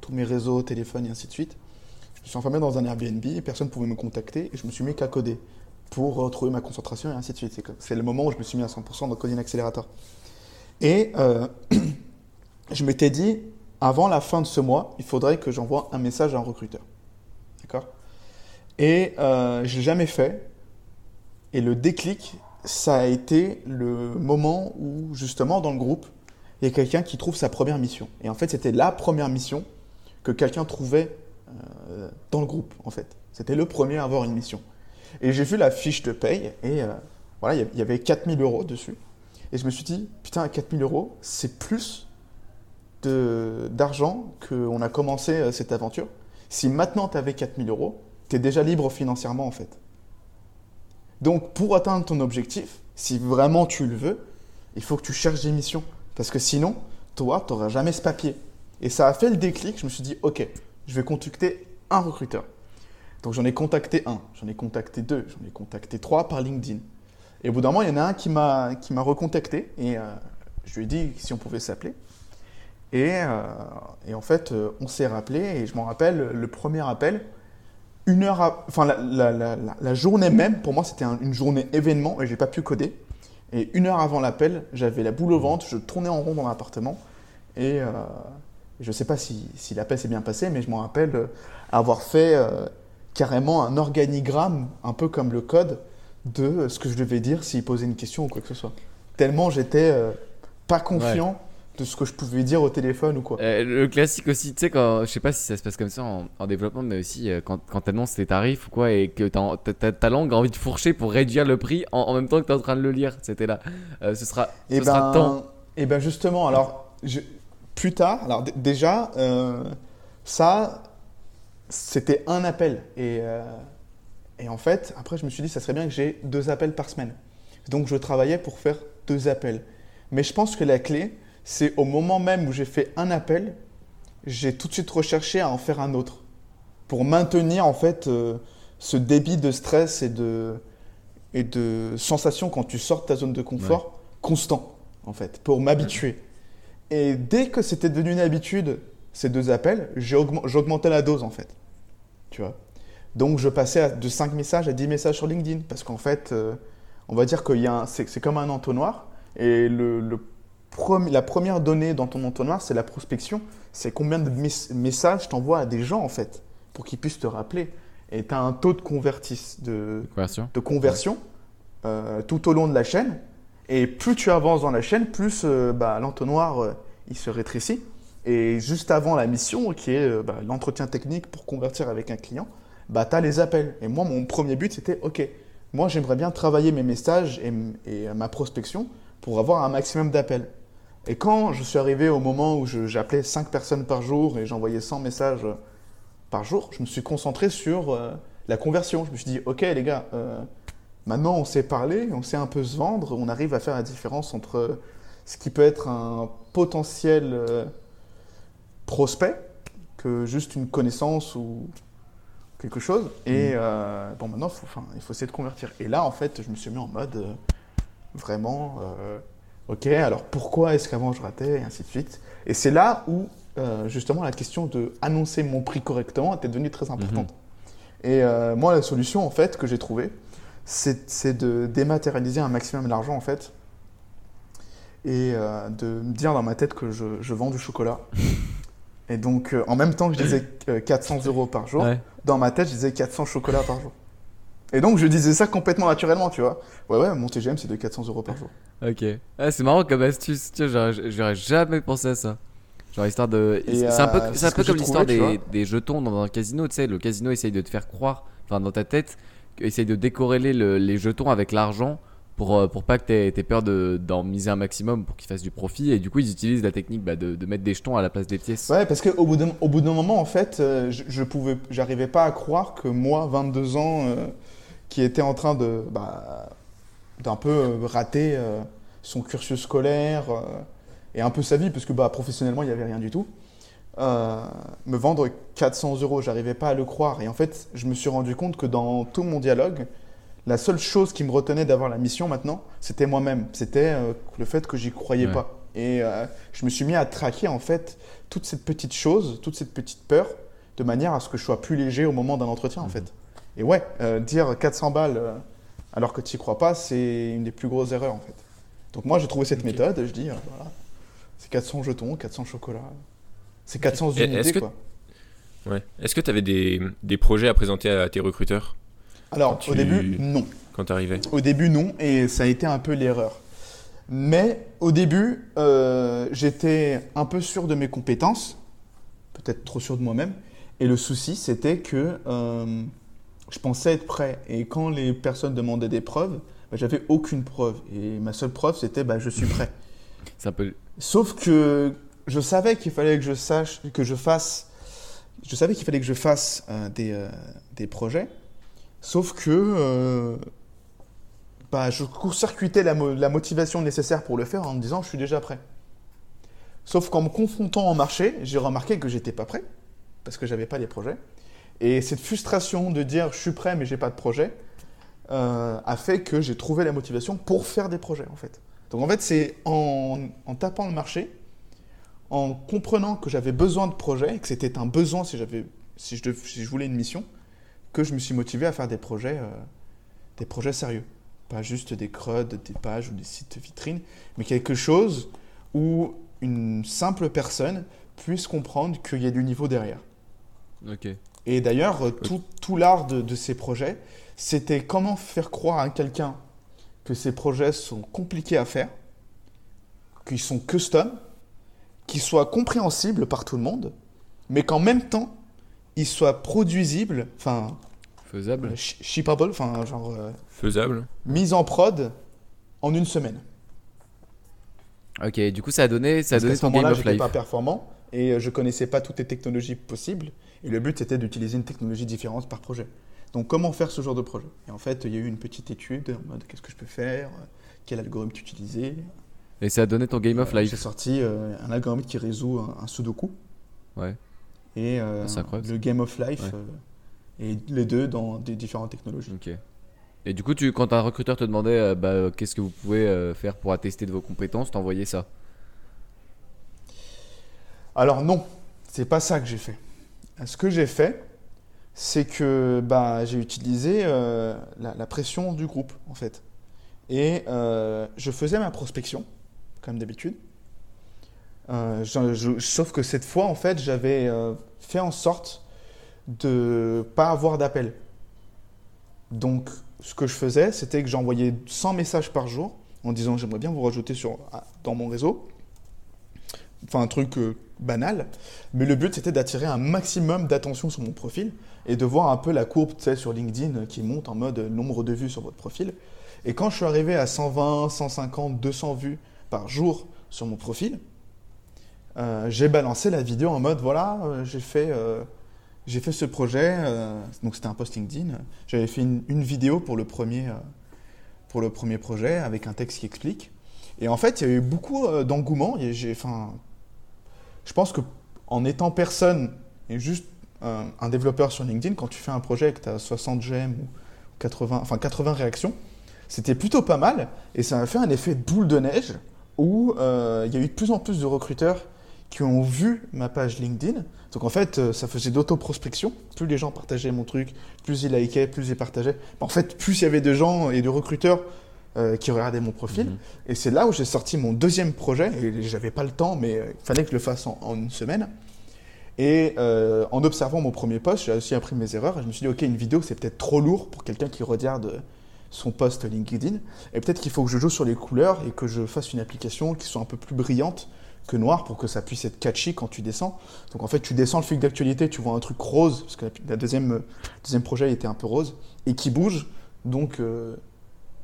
S3: tous mes réseaux, téléphones et ainsi de suite. Je suis enfermé dans un Airbnb personne ne pouvait me contacter et je me suis mis qu'à coder pour retrouver ma concentration et ainsi de suite. C'est le moment où je me suis mis à 100% dans Coding Accelerator. Et euh, je m'étais dit, avant la fin de ce mois, il faudrait que j'envoie un message à un recruteur. D'accord? Et euh, je l'ai jamais fait. Et le déclic, ça a été le moment où, justement, dans le groupe, il y a quelqu'un qui trouve sa première mission. Et en fait, c'était la première mission que quelqu'un trouvait euh, dans le groupe, en fait. C'était le premier à avoir une mission. Et j'ai vu la fiche de paye, et euh, voilà, il y avait- il y avait 4000 euros dessus. Et je me suis dit, putain, 4000 euros, c'est plus d'argent qu'on a commencé euh, cette aventure. Si maintenant tu avais 4000 euros, tu es déjà libre financièrement en fait. Donc pour atteindre ton objectif, si vraiment tu le veux, il faut que tu cherches des missions. Parce que sinon, toi, tu n'auras jamais ce papier. Et ça a fait le déclic, je me suis dit, ok, je vais contacter un recruteur. Donc j'en ai contacté un, j'en ai contacté deux, j'en ai contacté trois par LinkedIn. Et au bout d'un moment, il y en a un qui m'a recontacté et euh, je lui ai dit si on pouvait s'appeler. Et, euh, et en fait, euh, on s'est rappelé et je m'en rappelle le premier appel. Une heure, enfin la, la- la- journée même, pour moi, c'était un- une journée événement et j'ai pas pu coder. Et une heure avant l'appel, j'avais la boule au ventre, je tournais en rond dans l'appartement et je sais pas si, si l'appel s'est bien passé, mais je m'en rappelle euh, avoir fait euh, carrément un organigramme, un peu comme le code, de ce que je devais dire s'il posait une question ou quoi que ce soit. Tellement j'étais euh, pas confiant de ce que je pouvais dire au téléphone ou quoi.
S1: Le classique aussi, tu sais, quand je sais pas si ça se passe comme ça en, en développement, mais aussi quand, quand tu annonces tes tarifs ou quoi et que ta langue a envie de fourcher pour réduire le prix en, en même temps que tu es en train de le lire. C'était là. Ce sera, ce
S3: Et
S1: sera temps.
S3: ben, et ben justement, alors je- plus tard, alors déjà, euh, ça, c'était un appel. Et, euh, et en fait, après, je me suis dit, ça serait bien que j'ai deux appels par semaine. Donc, je travaillais pour faire deux appels. Mais je pense que la clé, c'est au moment même où j'ai fait un appel, j'ai tout de suite recherché à en faire un autre. Pour maintenir en fait euh, ce débit de stress et de, et de sensation quand tu sors de ta zone de confort constant, en fait, pour m'habituer. Et dès que c'était devenu une habitude, ces deux appels, j'augmentais la dose, en fait. Tu vois? Donc, je passais de 5 messages à 10 messages sur LinkedIn. Parce qu'en fait, euh, on va dire un- c'est comme un entonnoir. Et le, le premi- la première donnée dans ton entonnoir, c'est la prospection. C'est combien de mes- messages t'envoies à des gens, en fait, pour qu'ils puissent te rappeler. Et tu as un taux de, convertis, de,
S1: Conversion.
S3: de conversion euh, tout au long de la chaîne. Et plus tu avances dans la chaîne, plus euh, bah, l'entonnoir euh, il se rétrécit. Et juste avant la mission, qui est euh, bah, l'entretien technique pour convertir avec un client, bah, tu as les appels. Et moi, mon premier but, c'était OK, moi, j'aimerais bien travailler mes messages et, et, ma prospection pour avoir un maximum d'appels. Et quand je suis arrivé au moment où j'appelais 5 personnes par jour et j'envoyais 100 messages par jour, je me suis concentré sur la conversion. Je me suis dit, OK, les gars, maintenant on sait parler, on sait un peu se vendre, on arrive à faire la différence entre ce qui peut être un potentiel euh, prospect que juste une connaissance ou quelque chose. Et euh, bon, maintenant, faut- enfin, il faut essayer de convertir. Et là, en fait, je me suis mis en mode euh, vraiment, euh, ok, alors pourquoi est-ce qu'avant je ratais, et ainsi de suite. Et c'est là où, justement, la question de annoncer mon prix correctement était devenue très importante. Et moi, la solution, en fait, que j'ai trouvée, c'est de dématérialiser un maximum l'argent, en fait. Et euh, de me dire dans ma tête que je, je vends du chocolat. Et donc, euh, en même temps que je disais euh, 400 euros par jour,
S1: Ouais.
S3: dans ma tête, je disais 400 chocolats par jour. Et donc, je disais ça complètement naturellement, tu vois. Ouais, ouais, mon TGM, c'est de 400 euros par jour.
S1: Ok. Ah, c'est marrant comme astuce. Tiens, j'aurais j'aurais jamais pensé à ça. Genre histoire de. C'est un peu,
S3: euh,
S1: un peu comme l'histoire
S3: tu
S1: des,
S3: vois.
S1: des jetons dans un casino. Tu sais, le casino essaye de te faire croire, enfin dans ta tête, essaye de décorréler le- les jetons avec l'argent pour, euh, pour pas que t'aies aies peur de- d'en miser un maximum pour qu'ils fassent du profit. Et du coup, ils utilisent la technique bah, de, de mettre des jetons à la place des pièces.
S3: Ouais, parce qu'au bout d'un moment, en fait, euh, je, je pouvais, j'arrivais pas à croire que moi, 22 ans, euh, qui était en train de, bah, d'un peu rater son cursus scolaire et un peu sa vie, parce que bah, professionnellement, il n'y avait rien du tout, euh, me vendre 400 euros, j'arrivais pas à le croire. Et en fait, je me suis rendu compte que dans tout mon dialogue, la seule chose qui me retenait d'avoir la mission maintenant, c'était moi-même. C'était euh, le fait que j'y croyais
S1: Ouais.
S3: pas. Et euh, je me suis mis à traquer en fait toute cette petite chose, toute cette petite peur, de manière à ce que je sois plus léger au moment d'un entretien en fait. Et ouais, dire 400 balles alors que tu n'y crois pas, c'est une des plus grosses erreurs en fait. Donc moi j'ai trouvé cette méthode, je dis voilà, c'est 400 jetons, 400 chocolats, c'est 400
S2: Et est-ce
S3: unités
S2: que-
S3: quoi.
S2: Ouais. Est-ce que tu avais des, des projets à présenter à tes recruteurs
S3: Alors
S2: tu-
S3: au début non.
S2: quand tu arrivais
S3: Au début, non, et ça a été un peu l'erreur. Mais au début, euh, j'étais un peu sûr de mes compétences, peut-être trop sûr de moi-même. Et le souci, c'était que euh, je pensais être prêt. Et quand les personnes demandaient des preuves, bah, j'avais aucune preuve. Et ma seule preuve, c'était bah, je suis prêt.
S1: C'est un peu.
S3: Sauf que je savais qu'il fallait que je sache, que je fasse, je savais qu'il fallait que je fasse euh, des, euh, des projets. Sauf que euh, bah, je court-circuitais la, mo- la motivation nécessaire pour le faire en me disant je suis déjà prêt. Sauf qu'en me confrontant au marché, j'ai remarqué que j'étais pas prêt parce que j'avais pas les projets. Et cette frustration de dire je suis prêt mais j'ai pas de projet a fait que j'ai trouvé la motivation pour faire des projets en fait. Donc en fait c'est en tapant le marché, en comprenant que j'avais besoin de projets et que c'était un besoin si, j'avais, si, je, dev- si je voulais une mission, que je me suis motivé à faire des projets, euh, des projets sérieux. Pas juste des CRUD, des pages ou des sites vitrines, mais quelque chose où une simple personne puisse comprendre qu'il y a du niveau derrière.
S1: Ok.
S3: Et d'ailleurs, euh, tout, tout l'art de, de ces projets, c'était comment faire croire à quelqu'un que ces projets sont compliqués à faire, qu'ils sont custom, qu'ils soient compréhensibles par tout le monde, mais qu'en même temps, ils soient produisibles, enfin,
S1: Faisable.
S3: euh, sh- shippable, enfin, genre, euh,
S2: Faisable
S3: mis en prod en une semaine.
S1: Ok, du coup, ça a donné, ça a donné
S3: ce
S1: ton game
S3: moment-là,
S1: of
S3: j'étais
S1: life.
S3: pas performant et euh, je connaissais pas toutes les technologies possibles. Et le but, c'était d'utiliser une technologie différente par projet. Donc, comment faire ce genre de projet? Et en fait, il y a eu une petite étude en mode qu'est-ce que je peux faire, quel algorithme utiliser?
S1: Et ça a donné ton Game of
S3: J'ai
S1: Life.
S3: sorti euh, un algorithme qui résout un, un sudoku.
S1: Ouais.
S3: Et euh,
S1: Ah,
S3: le Game of Life.
S1: Ouais.
S3: euh, et les deux dans des différentes technologies.
S1: Ok. Et du coup, tu, quand un recruteur te demandait euh, bah, euh, qu'est-ce que vous pouvez euh, faire pour attester de vos compétences, t'envoyais ça.
S3: Alors non, c'est pas ça que j'ai fait. Ce que j'ai fait, c'est que bah, j'ai utilisé euh, la, la pression du groupe, en fait. Et euh, je faisais ma prospection, comme d'habitude. Euh, sauf que cette fois, en fait, j'avais euh, fait en sorte de pas avoir d'appel. Donc, ce que je faisais, c'était que j'envoyais 100 messages par jour en disant j'aimerais bien vous rajouter sur, dans mon réseau. Enfin, un truc euh, banal. Mais le but, c'était d'attirer un maximum d'attention sur mon profil et de voir un peu la courbe sur LinkedIn qui monte en mode nombre de vues sur votre profil. Et quand je suis arrivé à 120, 150, 200 vues par jour sur mon profil, euh, j'ai balancé la vidéo en mode voilà, euh, j'ai fait, euh, fait ce projet. donc c'était un post LinkedIn. J'avais fait une, vidéo pour le, premier, pour le premier projet avec un texte qui explique. Et en fait, il y a eu beaucoup d'engouement. je pense que en étant personne et juste un, développeur sur LinkedIn, quand tu fais un projet et que tu as 60 j'aime ou 80, enfin 80 réactions, c'était plutôt pas mal. Et ça a fait un effet boule de neige où euh, il y a eu de plus en plus de recruteurs qui ont vu ma page LinkedIn. Donc en fait, euh, ça faisait d'auto-prospection. Plus les gens partageaient mon truc, plus ils likaient, plus ils partageaient. En fait, plus il y avait de gens et de recruteurs euh, qui regardaient mon profil.
S1: Mhm.
S3: Et c'est là où j'ai sorti mon deuxième projet. Et j'avais pas le temps, mais il fallait que je le fasse en, en une semaine. Et euh, en observant mon premier post, j'ai aussi appris mes erreurs. Et je me suis dit, ok, une vidéo, c'est peut-être trop lourd pour quelqu'un qui regarde son post LinkedIn. Et peut-être qu'il faut que je joue sur les couleurs et que je fasse une application qui soit un peu plus brillante que noire pour que ça puisse être catchy quand tu descends. Donc en fait, tu descends le fil d'actualité, tu vois un truc rose, parce que la, deuxième, euh, deuxième projet était un peu rose, et qui bouge. Donc euh,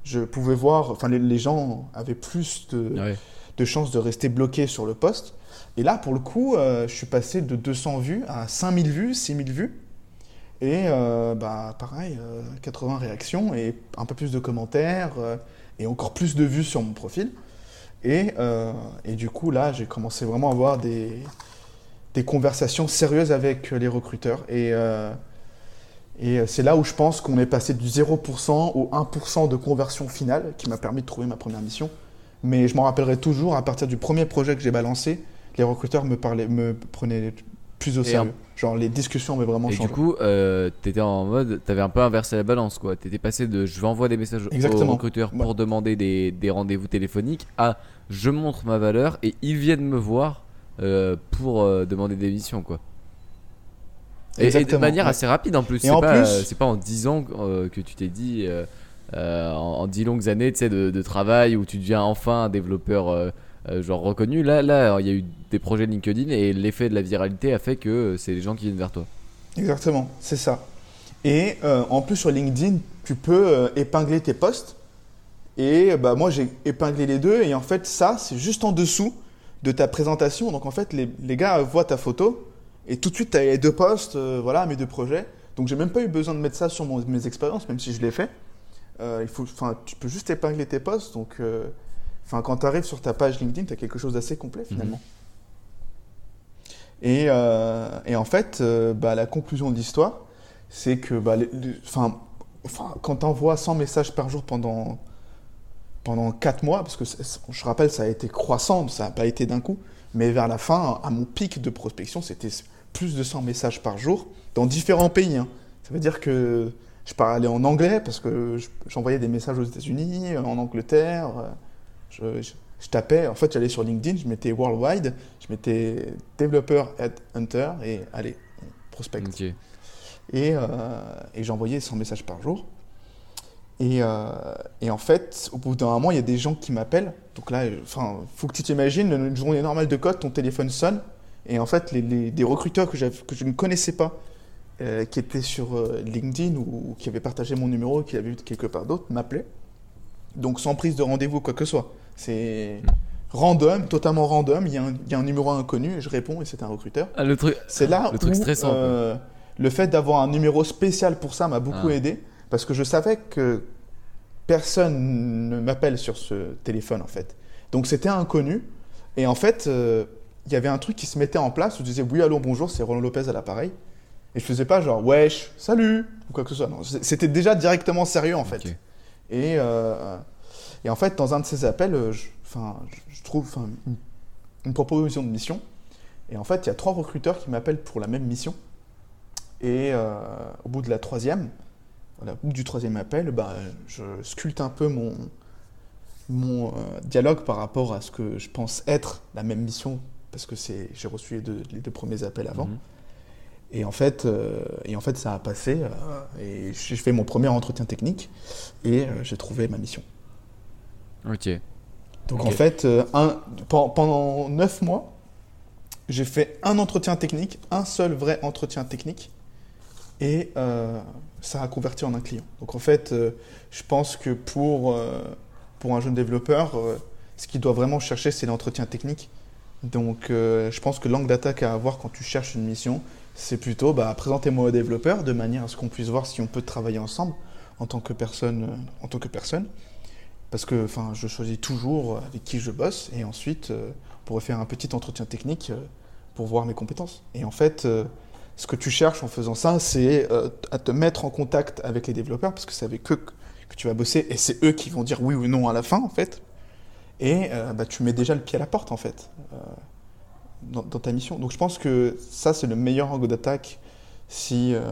S3: je pouvais voir, enfin les, les gens avaient plus de,
S1: Ouais.
S3: de chances de rester bloqués sur le poste. Et là, pour le coup, euh, je suis passé de 200 vues à 5000 vues, 6000 vues. Et euh, bah, pareil, euh, 80 réactions et un peu plus de commentaires euh, et encore plus de vues sur mon profil. Et, euh, et du coup, là, j'ai commencé vraiment à avoir des, des conversations sérieuses avec les recruteurs. Et, euh, et c'est là où je pense qu'on est passé du 0% au 1% de conversion finale qui m'a permis de trouver ma première mission. Mais je m'en rappellerai toujours, à partir du premier projet que j'ai balancé, les recruteurs me, parlaient, me prenaient plus au
S1: Et
S3: sérieux. Genre les discussions avaient vraiment
S1: Et
S3: changé.
S1: du coup, euh, t'étais en mode, t'avais un peu inversé la balance, quoi. T'étais passé de je vais envoyer des messages
S3: Exactement.
S1: aux recruteurs
S3: Ouais.
S1: pour demander des, des rendez-vous téléphoniques à je montre ma valeur et ils viennent me voir euh, pour euh, demander des missions, quoi. Et, et de manière
S3: ouais.
S1: assez rapide en plus.
S3: Et
S1: C'est pas,
S3: plus-
S1: euh, pas en 10 ans euh, que tu t'es dit, euh, euh, en, en 10 longues années de, de travail où tu deviens enfin un développeur euh, genre reconnu. Là, là, il y a eu des projets LinkedIn et l'effet de la viralité a fait que euh, c'est les gens qui viennent vers toi.
S3: Exactement, c'est ça. Et euh, en plus sur LinkedIn, tu peux euh, épingler tes posts. Et bah, moi j'ai épinglé les deux. Et en fait ça, c'est juste en dessous de ta présentation. Donc en fait les, les gars voient ta photo. Et tout de suite tu as les deux posts, voilà mes deux projets. Donc j'ai même pas eu besoin de mettre ça sur mon- mes expériences, même si je l'ai fait. Il faut, tu peux juste épingler tes posts. Donc enfin, quand tu arrives sur ta page LinkedIn, tu as quelque chose d'assez complet finalement. Et, euh, et en fait, euh, bah, la conclusion de l'histoire, c'est que bah, les- les- quand tu envoies 100 messages par jour pendant, pendant 4 mois, parce que je rappelle, ça a été croissant, ça n'a pas été d'un coup, mais vers la fin, à mon pic de prospection, c'était plus de 100 messages par jour dans différents pays. hein. Ça veut dire que je parlais en anglais parce que je- j'envoyais des messages aux États-Unis, en Angleterre. Je, je- je tapais, en fait, j'allais sur LinkedIn, je mettais worldwide, je mettais développeur at hunter et allez. Et, euh, et j'envoyais 100 messages par jour. Et, euh, et en fait, au bout d'un moment, il y a des gens qui m'appellent. Donc là, il faut que tu t'imagines, une journée normale de code, ton téléphone sonne. Et en fait, les, les- des recruteurs que, je ne connaissais pas, euh, qui étaient sur euh, LinkedIn ou, ou qui avaient partagé mon numéro, qui l'avaient vu quelque part d'autre, m'appelaient. Donc sans prise de rendez-vous, quoi que ce soit. C'est random, totalement random. Il y, a un, il y a un numéro inconnu, et je réponds et c'est un recruteur.
S1: Ah, le truc.
S3: C'est là
S1: Le truc
S3: où
S1: stressant, quoi.
S3: euh, le fait d'avoir un numéro spécial pour ça m'a beaucoup
S1: Ah.
S3: aidé parce que je savais que personne ne m'appelle sur ce téléphone en fait. Donc c'était inconnu. Et en fait, euh, il y avait un truc qui se mettait en place où je disais oui, allô, bonjour, c'est Roland Lopez à l'appareil. Et je faisais pas genre wesh, salut, ou quoi que ce soit. Non, c'était déjà directement sérieux en fait. Et, euh, et en fait, dans un de ces appels, euh, je, enfin, je- je trouve enfin, une, une proposition de mission. Et en fait, il y a trois recruteurs qui m'appellent pour la même mission. Et euh, au bout de la troisième, voilà, au bout du troisième appel, bah, je sculpte un peu mon, mon euh, dialogue par rapport à ce que je pense être la même mission, parce que c'est, j'ai reçu les deux, les deux premiers appels avant.
S1: Mhm.
S3: Et en fait, euh, et en fait, ça a passé. euh, et j'ai fait mon premier entretien technique et euh, j'ai trouvé ma mission.
S1: Ok.
S3: Donc en fait, euh, un, pendant neuf mois, j'ai fait un entretien technique, un seul vrai entretien technique, et euh, ça a converti en un client. Donc en fait, euh, je pense que pour, euh, pour un jeune développeur, ce qu'il doit vraiment chercher, c'est l'entretien technique. Donc je pense que l'angle d'attaque à avoir quand tu cherches une mission, c'est plutôt bah, présentez-moi au développeur de manière à ce qu'on puisse voir si on peut travailler ensemble en tant que personne. en tant que personne. Parce que enfin, je choisis toujours avec qui je bosse et ensuite euh, on pourrait faire un petit entretien technique euh, pour voir mes compétences. Et en fait, euh, ce que tu cherches en faisant ça, c'est euh, à te mettre en contact avec les développeurs parce que c'est avec eux que, tu vas bosser et c'est eux qui vont dire oui ou non à la fin en fait. Et euh, bah, tu mets déjà le pied à la porte en fait euh, dans, dans ta mission. Donc je pense que ça c'est le meilleur angle d'attaque si euh,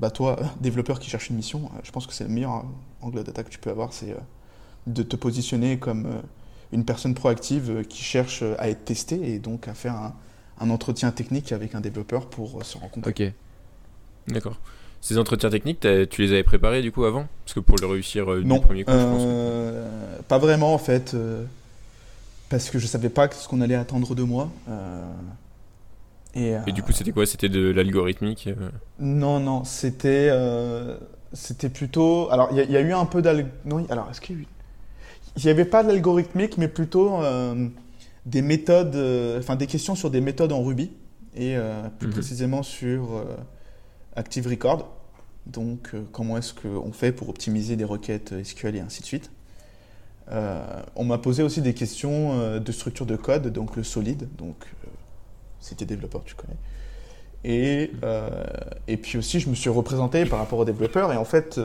S3: bah, toi, développeur qui cherche une mission, euh, je pense que c'est le meilleur angle d'attaque que tu peux avoir, c'est euh, de te positionner comme euh, une personne proactive euh, qui cherche euh, à être testée et donc à faire un, un entretien technique avec un développeur pour se rencontrer.
S1: Ok.
S2: D'accord. Ces entretiens techniques, tu les avais préparés du coup avant? Parce que pour le réussir euh,
S3: Non,
S2: du premier coup, je pense.
S3: euh, pas vraiment en fait, euh, parce que je savais pas ce qu'on allait attendre de moi. euh, et,
S2: Et du coup, c'était quoi? C'était de l'algorithmique euh,
S3: Non, non, c'était euh, c'était plutôt. Alors, il y, y a eu un peu d'al. Non, il- alors, est-ce qu'il y a eu. Il n'y avait pas de l'algorithmique, mais plutôt euh, des méthodes. euh, Enfin, des questions sur des méthodes en Ruby, et euh, plus
S2: Mhm.
S3: précisément sur Active Record. Donc, comment est-ce qu'on fait pour optimiser des requêtes SQL et ainsi de suite. On m'a posé aussi des questions de structure de code, donc le solide. Donc, si tu es développeur, tu connais. Et, et puis aussi, je me suis représenté par rapport aux développeurs. Et en fait,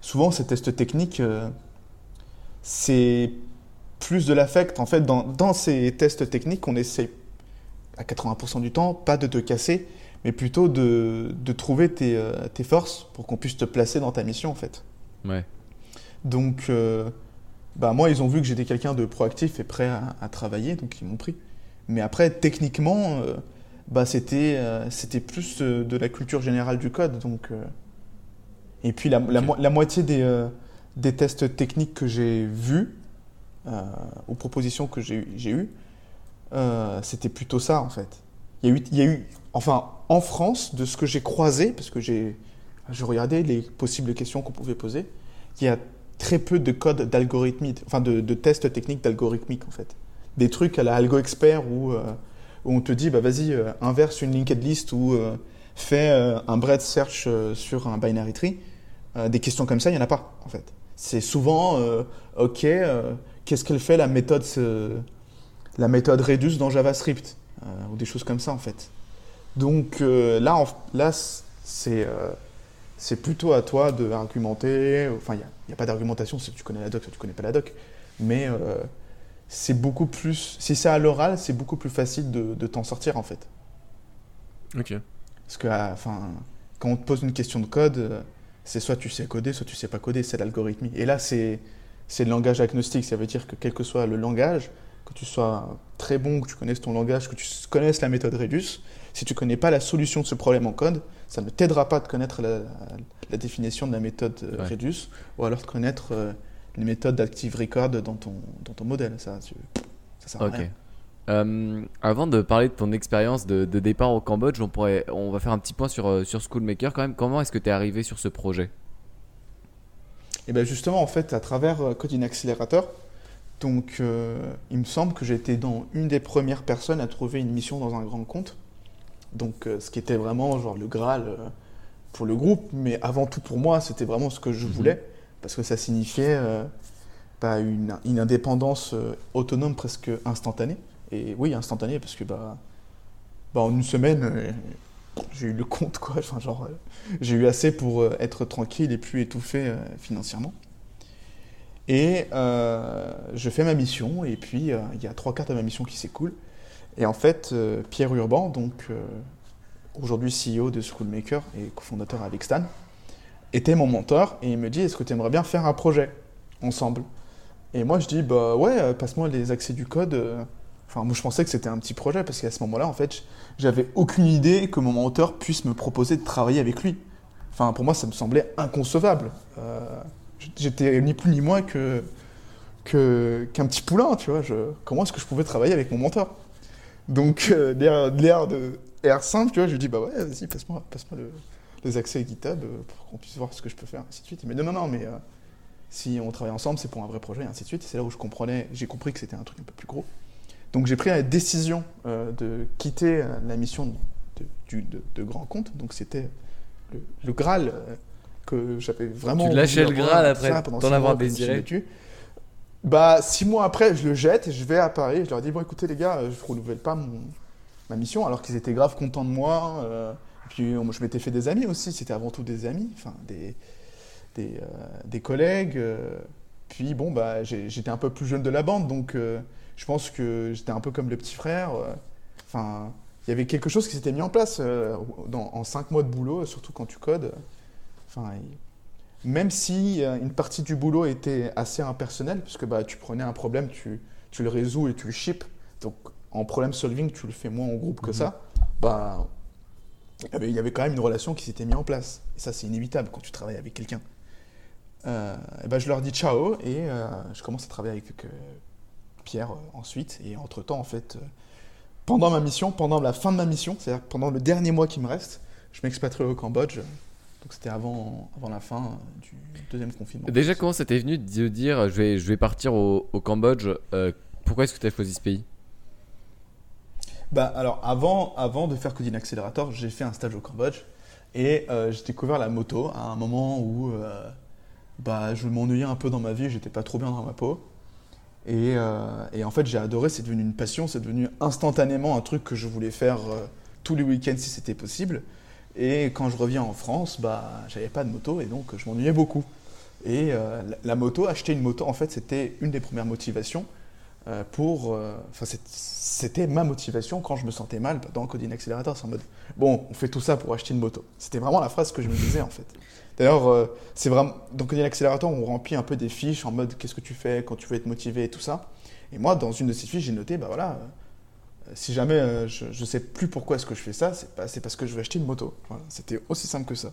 S3: souvent, ces tests techniques, c'est plus de l'affect. En fait, dans, dans ces tests techniques, on essaie à 80% du temps, pas de te casser, mais plutôt de, de trouver tes, euh, tes forces pour qu'on puisse te placer dans ta mission, en fait.
S1: Ouais.
S3: Donc, euh, bah, moi, ils ont vu que j'étais quelqu'un de proactif et prêt à, à travailler, donc ils m'ont pris. Mais après, techniquement, euh, bah, c'était c'était plus de la culture générale du code. Donc, Et puis, la, la
S2: Ok.
S3: mo- la moitié des, des tests techniques que j'ai vus, euh, aux propositions que j'ai eu- j'ai eues, euh, c'était plutôt ça, en fait. Il y a eu, enfin, en France, de ce que j'ai croisé, parce que j'ai regardais les possibles questions qu'on pouvait poser, il y a très peu de code d'algorithmique, enfin de, tests techniques d'algorithmique en fait. Des trucs à la Algo Expert où, euh, on te dit bah vas-y euh, inverse une linked list ou fais un breadth search sur un binary tree. Des questions comme ça, il n'y en a pas en fait. C'est souvent euh, ok, euh, qu'est-ce qu'elle fait la méthode ce- la méthode reduce dans JavaScript euh, ou des choses comme ça en fait. Donc euh, là, là c'est euh, c'est plutôt à toi de argumenter. Enfin, il n'y a, pas d'argumentation si tu connais la doc, si tu connais pas la doc. Mais euh, c'est beaucoup plus. Si c'est à l'oral, c'est beaucoup plus facile de, de t'en sortir en fait.
S2: Ok.
S3: Parce que, ah, enfin, quand on te pose une question de code, euh, c'est soit tu sais coder, soit tu sais pas coder. C'est l'algorithmie. Et là, c'est le langage agnostique. Ça veut dire que quel que soit le langage, que tu sois très bon, que tu connaisses ton langage, que tu connaisses la méthode Redus, si tu connais pas la solution de ce problème en code, ça ne t'aidera pas de connaître la, la définition de la méthode euh,
S1: Ouais.
S3: Redus, ou alors de connaître euh, les méthodes d'Active Record dans ton, dans ton modèle. Ça, tu- ça sert à rien.
S1: Euh, avant de parler de ton expérience de, de départ au Cambodge, on, pourrait, on va faire un petit point sur, euh, sur Schoolmaker quand même. Comment est-ce que tu es arrivé sur ce projet?
S3: Et bien justement, en fait, à travers euh, Coding Accelerator, donc euh, il me semble que j'étais dans une des premières personnes à trouver une mission dans un grand compte. Donc euh, ce qui était vraiment genre le Graal pour le groupe, mais avant tout pour moi, c'était vraiment ce que je
S1: Mhm.
S3: voulais, parce que ça signifiait bah, une, une indépendance autonome presque instantanée. Et oui, instantanée, parce que bah, bah, en une semaine, euh, j'ai eu le compte, quoi. Enfin, genre, euh, j'ai eu assez pour euh, être tranquille et plus étouffé financièrement. Et je fais ma mission, et puis il y a trois quarts de ma mission qui s'écoulent. Et en fait, Pierre Urban, donc aujourd'hui CEO de Schoolmaker et cofondateur avec Stan, était mon mentor et il me dit Est-ce que tu aimerais bien faire un projet ensemble? Et moi je dis Bah ouais, passe-moi les accès du code. Enfin, moi je pensais que c'était un petit projet parce qu'à ce moment-là, en fait, j'avais aucune idée que mon mentor puisse me proposer de travailler avec lui. Enfin, pour moi, ça me semblait inconcevable. Euh, J'étais ni plus ni moins que qu'un petit poulain, tu vois. Comment est-ce que je pouvais travailler avec mon mentor Donc, euh, l'air de l'air simple, tu vois, je lui dis bah ouais, vas-y, passe-moi passe le, les accès GitHub euh, pour qu'on puisse voir ce que je peux faire, ainsi de suite. Il m'a dit non, non, non, mais si on travaille ensemble, c'est pour un vrai projet, et ainsi de suite. C'est là où je comprenais, j'ai compris que c'était un truc un peu plus gros. Donc, j'ai pris la décision euh, de quitter euh, la mission de, du- de, de grand compte. Donc, c'était le, le Graal euh, que j'avais vraiment.
S1: Tu lâchais le Graal après d'en
S3: six
S1: avoir désiré.
S3: Bah, six mois après, je le jette et je vais à Paris. Je leur dis Bon, écoutez, les gars, je renouvelle pas mon, ma mission, alors qu'ils étaient grave contents de moi. euh, et puis, je m'étais fait des amis aussi. C'était avant tout des amis, enfin, des, des, euh, des collègues. puis, bon, bah, j'étais un peu plus jeune de la bande, donc je pense que j'étais un peu comme le petit frère. euh. Enfin, il y avait quelque chose qui s'était mis en place euh, dans- en cinq mois de boulot, surtout quand tu codes. Enfin, même si euh, une partie du boulot était assez impersonnelle, puisque bah, tu prenais un problème, tu, tu le résous et tu le ships. Donc en problème solving, tu le fais moins en groupe que
S1: Mhm.
S3: ça. Bah, il y avait- quand même une relation qui s'était mise en place. Et ça, c'est inévitable quand tu travailles avec quelqu'un. Euh, et ben, je leur dis ciao et euh, je commence à travailler avec euh, Pierre euh, ensuite. Et entre-temps, en fait, euh, pendant ma mission, pendant la fin de ma mission, c'est-à-dire pendant le dernier mois qui me reste, je m'expatrie au Cambodge. Donc c'était avant, avant la fin euh, du deuxième confinement.
S1: Déjà, comment ça t'est venu de dire je vais, je vais partir au, au Cambodge euh, Pourquoi est-ce que tu as choisi ce pays?
S3: Bah, alors, avant, avant de faire Coding Accelerator, j'ai fait un stage au Cambodge et euh, j'ai découvert la moto à un moment où euh, bah, je m'ennuyais un peu dans ma vie, j'étais pas trop bien dans ma peau. Et, euh, et en fait, j'ai adoré, c'est devenu une passion, c'est devenu instantanément un truc que je voulais faire euh, tous les week-ends si c'était possible. Et quand je reviens en France, bah, j'avais pas de moto et donc je m'ennuyais beaucoup. Et euh, la, moto, acheter une moto, en fait, c'était une des premières motivations pour. Enfin, c'était ma motivation quand je me sentais mal dans Coding Accelerator. C'est en mode, bon, on fait tout ça pour acheter une moto. C'était vraiment la phrase que je me disais, en fait. D'ailleurs, euh, c'est vraiment. Dans Coding Accelerator, on remplit un peu des fiches en mode qu'est-ce que tu fais quand tu veux être motivé et tout ça. Et moi, dans une de ces fiches, j'ai noté, bah voilà. euh, si jamais euh, je ne sais plus pourquoi est-ce que je fais ça, c'est parce que je veux acheter une moto. C'était aussi simple que ça.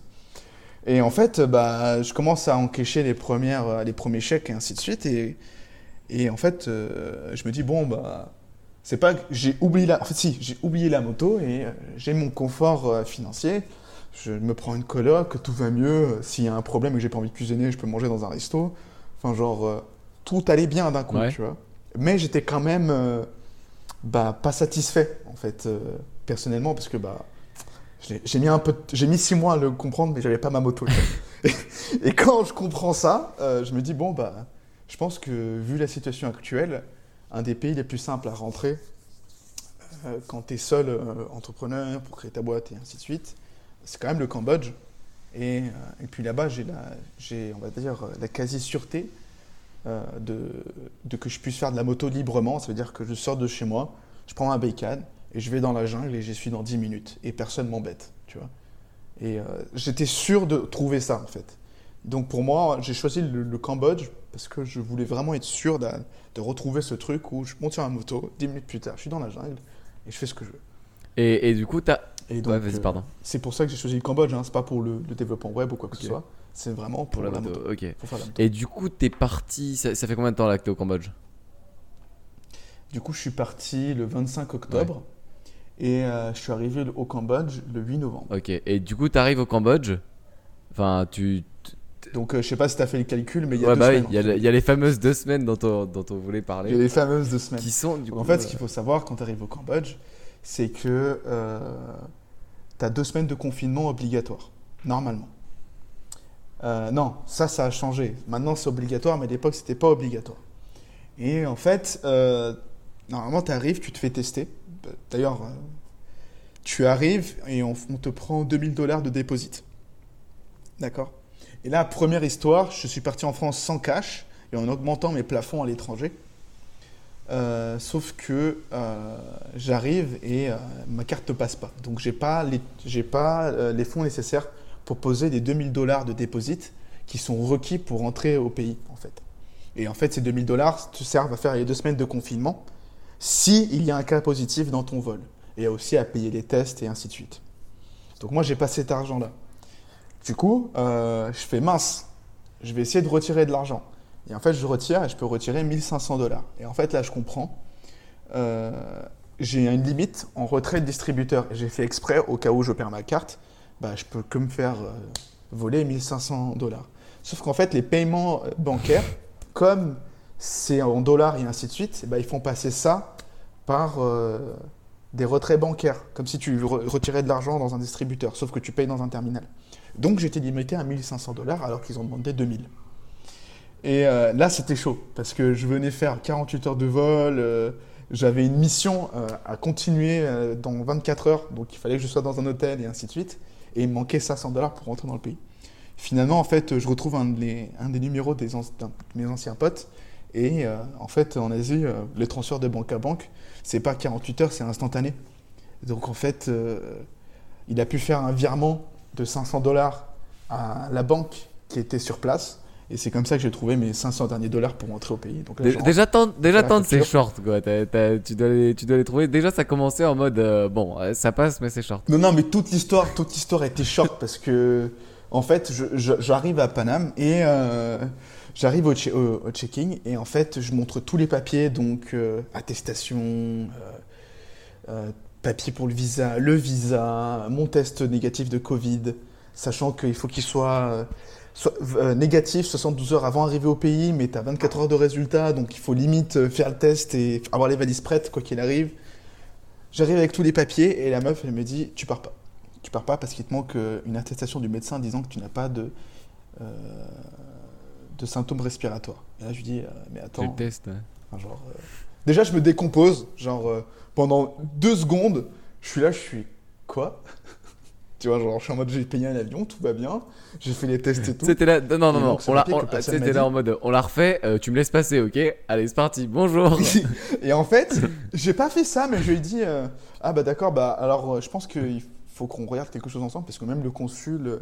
S3: Et en fait, bah, je commence à encaisser les, premières, les premiers chèques et ainsi de suite. Et, et en fait, je me dis, bon, bah, c'est pas que j'ai oublié la... En fait, si, j'ai oublié la moto et j'ai mon confort financier. Je me prends une coloc, tout va mieux. S'il y a un problème et que j'ai pas envie de cuisiner, je peux manger dans un resto. Enfin, genre, euh, tout allait bien d'un coup,
S1: Ouais.
S3: tu vois. Mais j'étais quand même euh, bah, pas satisfait, en fait, euh, personnellement, parce que bah, j'ai mis un peu, de- j'ai mis six mois à le comprendre, mais j'avais pas ma moto. et, et quand je comprends ça, je me dis bon bah, je pense que vu la situation actuelle, un des pays les plus simples à rentrer quand tu es seul entrepreneur pour créer ta boîte et ainsi de suite, c'est quand même le Cambodge. Et, euh, puis là-bas, j'ai la, on va dire la quasi sûreté euh, de, que je puisse faire de la moto librement. Ça veut dire que je sors de chez moi, je prends un bacon et je vais dans la jungle et j'y suis dans 10 minutes et personne m'embête, tu vois. Et euh, j'étais sûr de trouver ça en fait. Donc pour moi, j'ai choisi le, Cambodge parce que je voulais vraiment être sûr de, retrouver ce truc où je monte sur ma moto, 10 minutes plus tard, je suis dans la jungle et je fais ce que je veux.
S1: et, et du coup, t'as.
S3: Et donc,
S1: Ouais, vas-y,
S3: euh,
S1: pardon.
S3: c'est pour ça que j'ai choisi le Cambodge, hein. c'est pas pour le, le développement web ou quoi que ce soit, c'est vraiment
S1: Pour
S3: pour,
S1: la
S3: la
S1: moto,
S3: moto.
S1: ok.
S3: Pour faire la moto.
S1: Et du coup, t'es parti. Ça, ça fait combien de temps là que t'es au Cambodge?
S3: Du coup, je suis parti le 25 octobre et euh, je suis arrivé au Cambodge le 8 novembre.
S1: Ok. Et du coup, t'arrives au Cambodge? Enfin, tu.
S3: Donc euh, je sais pas si tu as fait le calcul, mais il y a
S1: Ouais, bah oui, y, a le- y a les fameuses deux semaines dont on, dont on voulait
S3: Il y a
S1: parler.
S3: les fameuses deux semaines.
S1: Qui sont du coup.
S3: En fait, ce
S1: euh,
S3: qu'il faut savoir quand tu arrives au Cambodge, c'est que tu as deux semaines de confinement obligatoire, normalement. Euh, non, ça, ça a changé. Maintenant, c'est obligatoire, mais à l'époque, c'était pas obligatoire. Et en fait, euh, normalement, tu arrives, tu te fais tester. D'ailleurs, euh, tu arrives et on, te prend 2000 dollars de déposit. D'accord? Et là, première histoire, je suis parti en France sans cash et en augmentant mes plafonds à l'étranger. Euh, sauf que euh, j'arrive et euh, ma carte ne passe pas. Donc j'ai pas les, pas les fonds nécessaires pour poser les 2000 dollars de déposit qui sont requis pour entrer au pays en fait. Et en fait ces 2000 dollars te servent à faire les deux semaines de confinement si il y a un cas positif dans ton vol et aussi à payer les tests et ainsi de suite. Donc moi j'ai pas cet argent là. Du coup je fais mince, je vais essayer de retirer de l'argent. Et en fait, je retire et je peux retirer 1500 dollars. Et en fait, là, je comprends. Euh, j'ai une limite en retrait de distributeur. J'ai fait exprès, au cas où je perds ma carte, bah, je peux que me faire euh, voler 1500 dollars. Sauf qu'en fait, les paiements euh, bancaires, comme c'est en dollars et ainsi de suite, ben, ils font passer ça par des retraits bancaires, comme si tu re- retirais de l'argent dans un distributeur, sauf que tu payes dans un terminal. Donc j'étais limité à 1500 dollars alors qu'ils ont demandé 2000. Et euh, là, c'était chaud parce que je venais faire 48 heures de vol. euh, J'avais une mission euh, à continuer dans 24 heures, donc il fallait que je sois dans un hôtel et ainsi de suite. Et il me manquait 500 dollars pour rentrer dans le pays. Finalement, en fait, je retrouve un, des numéros des de mes anciens potes. Et en fait, en Asie, les transferts de banque à banque, c'est pas 48 heures, c'est instantané. Donc en fait, il a pu faire un virement de 500 dollars à la banque qui était sur place. Et c'est comme ça que j'ai trouvé mes 500 derniers dollars pour rentrer au pays. Donc là.
S1: Déjà, tente, déjà tente ces
S3: facture.
S1: shorts, quoi. Tu, dois les, tu dois les trouver. Déjà, ça commençait en mode euh, bon, euh, ça passe, mais c'est short.
S3: Non, non, mais toute l'histoire, toute l'histoire était short parce que, en fait, j'arrive à Paname et euh, j'arrive au, che- au- au checking et en fait, je montre tous les papiers, donc euh, attestation, papier pour le visa, le visa, mon test négatif de Covid, sachant qu'il faut qu'il soit, euh, euh, négatif 72 heures avant d'arriver au pays, mais tu as 24 heures de résultat, donc il faut limite euh, faire le test et avoir les valises prêtes, quoi qu'il arrive. J'arrive avec tous les papiers et la meuf, elle me dit Tu pars pas. Tu pars pas parce qu'il te manque euh, une attestation du médecin disant que tu n'as pas de, euh, de symptômes respiratoires. Et là, je lui dis euh, Mais attends.
S1: le.
S3: Enfin, genre, euh, Déjà, je me décompose. Genre, pendant deux secondes, je suis là, je suis Quoi? Tu vois, genre, je suis en mode J'ai payé un avion, tout va bien. J'ai fait les tests et tout.
S1: C'était là. Non, non, non. On l'a. C'était là en mode on la refait. euh, tu me laisses passer, ok? Allez, c'est parti. Bonjour.
S3: et en fait, j'ai pas fait ça, mais je lui ai dit euh, Ah, bah d'accord, bah alors euh, je pense qu'il faut qu'on regarde quelque chose ensemble, parce que même le consul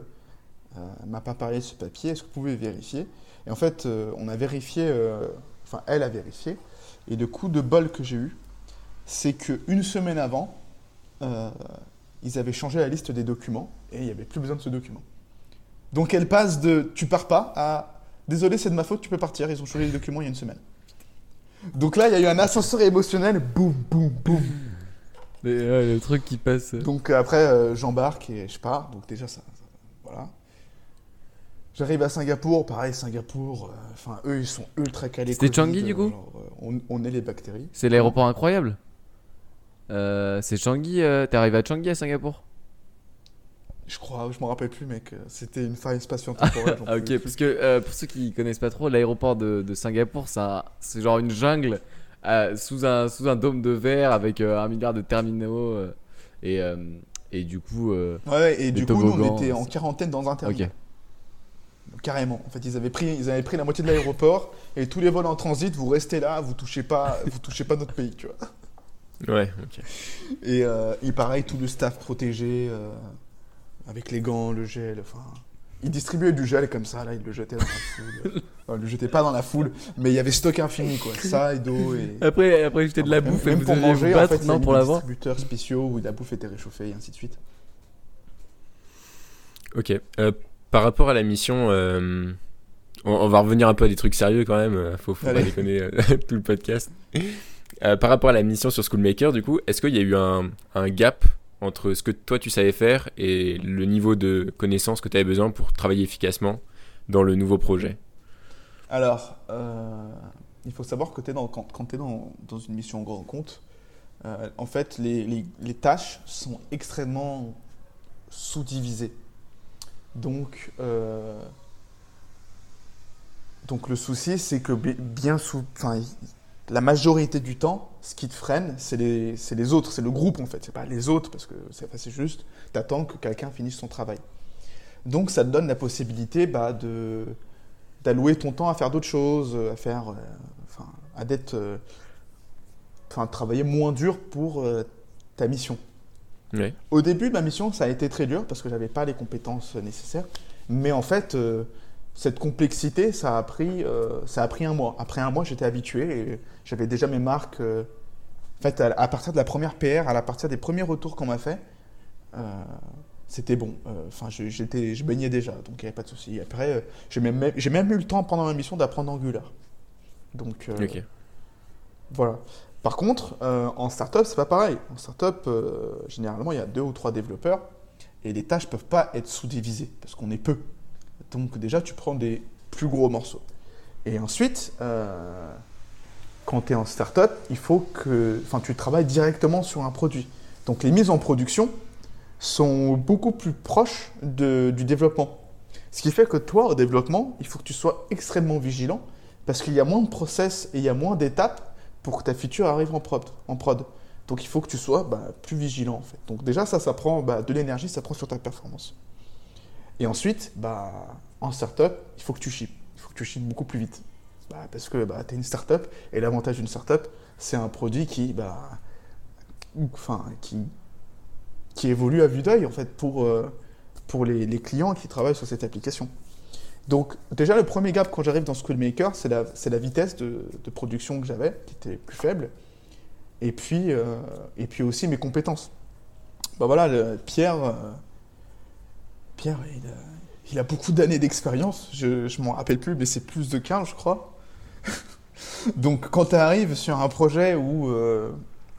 S3: m'a pas parlé de ce papier, est-ce que vous pouvez vérifier? Et en fait, on a vérifié, enfin, elle a vérifié, et le coup de bol que j'ai eu, c'est qu'une semaine avant, euh, ils avaient changé la liste des documents, et il n'y avait plus besoin de ce document. Donc elle passe de tu pars pas à désolé, c'est de ma faute, tu peux partir, ils ont changé les documents il y a une semaine. Donc là, il y a eu un ascenseur émotionnel, boum, boum, boum.
S1: Mais, ouais, le truc qui passe. euh.
S3: Donc euh, après, euh, j'embarque et je pars. Donc déjà, ça, ça- voilà. J'arrive à Singapour, pareil, Singapour, euh, enfin, eux, ils sont ultra calés.
S1: C'était Changi, du coup
S3: genre, euh, on, on est les bactéries.
S1: C'est l'aéroport incroyable. Euh, c'est Changi. euh, T'es arrivé à Changi à Singapour?
S3: Je crois, je m'en rappelle plus, mec. C'était une faille spatio-temporelle.
S1: Ah, ok, parce que euh, pour ceux qui connaissent pas trop, l'aéroport de, de Singapour, c'est genre une jungle euh, sous, un, sous un dôme de verre avec un milliard de terminaux. et, et du coup,
S3: Ouais, ouais, et du coup, nous, on était en quarantaine dans un terminal. Carrément. En fait, ils avaient pris, ils avaient pris la moitié de l'aéroport et tous les vols en transit, vous restez là, vous touchez pas, vous touchez pas notre pays, tu vois.
S2: Ouais, ok.
S3: Et, euh, et pareil, tout le staff protégé, euh, avec les gants, le gel, enfin... Ils distribuaient du gel comme ça, là, ils le jetaient dans la foule. Enfin, ils le jetaient pas dans la foule, mais il y avait stock infini, quoi. Ça et d'eau et...
S1: Après, après jeter de la
S3: Même-
S1: bouffe et
S3: même
S1: vous
S3: pour manger,
S1: vous
S3: en
S1: battre,
S3: fait, il y
S1: non, pour
S3: des
S1: l'avoir
S3: distributeurs spéciaux où la bouffe était réchauffée et ainsi de suite.
S2: Ok. Euh, par rapport à la mission, euh, on, on va revenir un peu à des trucs sérieux quand même. Faut, faut pas déconner tout le podcast. Euh, par rapport à la mission sur Schoolmaker, du coup, est-ce qu'il y a eu un, gap entre ce que toi tu savais faire et le niveau de connaissance que tu avais besoin pour travailler efficacement dans le nouveau projet?
S3: Alors, euh, il faut savoir que quand, tu es dans, une mission grand compte, euh, en fait, les, tâches sont extrêmement sous-divisées. Donc, Donc le souci, c'est que bi- bien sous, la majorité du temps, ce qui te freine, c'est les, les autres, c'est le groupe en fait. C'est pas les autres parce que c'est juste, t'attends que quelqu'un finisse son travail. Donc ça te donne la possibilité bah, de d'allouer ton temps à faire d'autres choses, à faire, euh, enfin, à d'être, euh, enfin, travailler moins dur pour euh, ta mission. Au début ma mission, ça a été très dur parce que j'avais pas les compétences nécessaires. Mais en fait, euh, cette complexité, ça a pris, euh, ça a pris un mois. Après un mois, j'étais habitué et j'avais déjà mes marques. euh, en fait, à, à partir de la première PR, à la partir des premiers retours qu'on m'a fait, euh, c'était bon. Enfin, je, j'étais, je baignais déjà, donc il n'y avait pas de souci. Après, j'ai même, j'ai même eu le temps pendant ma mission d'apprendre Angular. Donc, voilà. Par contre, en startup, c'est pas pareil. En startup, généralement, il y a deux ou trois développeurs et les tâches peuvent pas être sous-divisées parce qu'on est peu. Donc déjà, tu prends des plus gros morceaux. Et ensuite, euh, quand tu es en startup, il faut que, tu travailles directement sur un produit. Donc les mises en production sont beaucoup plus proches de- du développement. Ce qui fait que toi, au développement, il faut que tu sois extrêmement vigilant parce qu'il y a moins de process et il y a moins d'étapes pour que ta feature arrive en prod. En prod. Donc il faut que tu sois bah, plus vigilant en fait. Donc déjà ça, ça prend bah, de l'énergie, ça prend sur ta performance. Et ensuite, bah, en startup, il faut que tu shippes. Il faut que tu shippes beaucoup plus vite. Bah, parce que bah, tu es une startup et l'avantage d'une startup, c'est un produit qui, bah, enfin, qui, qui évolue à vue d'œil en fait pour, euh, pour les, clients qui travaillent sur cette application. Donc déjà le premier gap quand j'arrive dans Schoolmaker, c'est la, la vitesse de, de production que j'avais, qui était plus faible, et puis, euh, et puis aussi mes compétences. Bah voilà, Pierre, euh, Pierre il, a, beaucoup d'années d'expérience, je, je m'en rappelle plus, mais c'est plus de 15 je crois. Donc quand tu arrives sur un projet où, euh,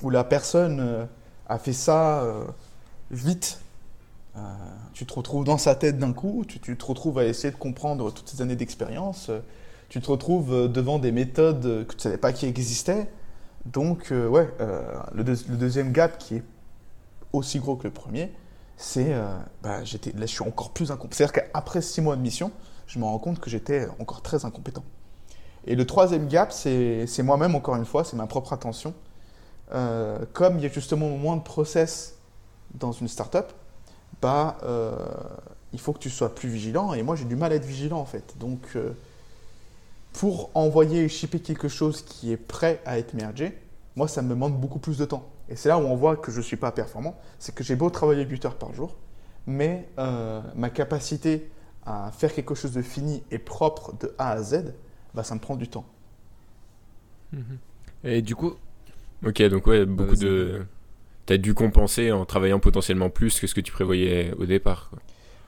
S3: où la personne euh, a fait ça euh, vite, tu te retrouves dans sa tête d'un coup, tu, te retrouves à essayer de comprendre toutes ces années d'expérience, tu te retrouves devant des méthodes que tu ne savais pas qui existaient. Donc, ouais, le deuxième gap qui est aussi gros que le premier, c'est euh, bah, j'étais là, je suis encore plus incompétent. C'est-à-dire qu'après six mois de mission, je me rends compte que j'étais encore très incompétent. Et le troisième gap, c'est moi-même, encore une fois, c'est ma propre attention. Euh, comme il y a justement moins de process dans une startup, bah, euh, il faut que tu sois plus vigilant. Et moi, j'ai du mal à être vigilant, en fait. Donc, euh, pour envoyer et shipper quelque chose qui est prêt à être mergé, moi, ça me demande beaucoup plus de temps. Et c'est là où on voit que je ne suis pas performant. C'est que j'ai beau travailler 8 heures par jour, mais euh, ma capacité à faire quelque chose de fini et propre de A à Z, bah, ça me prend du temps.
S1: Et du coup,
S2: Ok, donc ouais, beaucoup de. T'as dû compenser en travaillant potentiellement plus que ce que tu prévoyais au départ. quoi.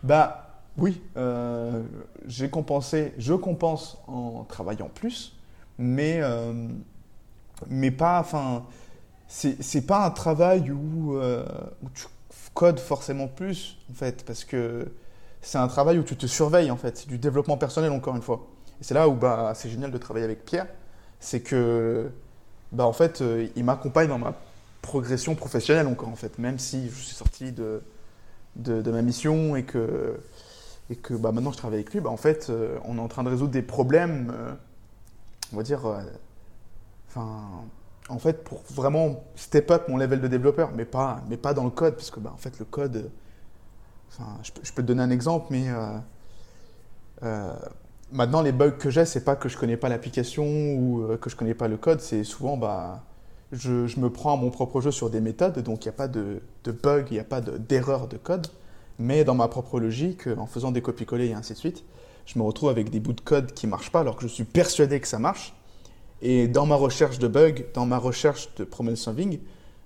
S3: Bah oui, euh, j'ai compensé, je compense en travaillant plus, mais, euh, mais pas, enfin, c'est pas un travail où, euh, où tu codes forcément plus, en fait, parce que c'est un travail où tu te surveilles, en fait, c'est du développement personnel, encore une fois. Et c'est là où bah, c'est génial de travailler avec Pierre, c'est que, bah, en fait, euh, il m'accompagne dans ma progression professionnelle encore, en fait, même si je suis sorti de, de, ma mission et que, et que bah, maintenant je travaille avec lui, bah, en fait, euh, on est en train de résoudre des problèmes, on va dire, enfin, en fait, pour vraiment step up mon level de développeur, mais pas, mais pas dans le code, parce que bah, en fait, le code, enfin, je, peux, te donner un exemple, mais euh, euh, maintenant, les bugs que j'ai, c'est pas que je connais pas l'application ou euh, que je connais pas le code, c'est souvent, bah, je, je me prends à mon propre jeu sur des méthodes, donc il n'y a pas de, de bug, il n'y a pas de- d'erreur de, code. Mais dans ma propre logique, en faisant des copier-coller et ainsi de suite, je me retrouve avec des bouts de code qui ne marchent pas alors que je suis persuadé que ça marche. Et dans ma recherche de bugs, dans ma recherche de problem solving,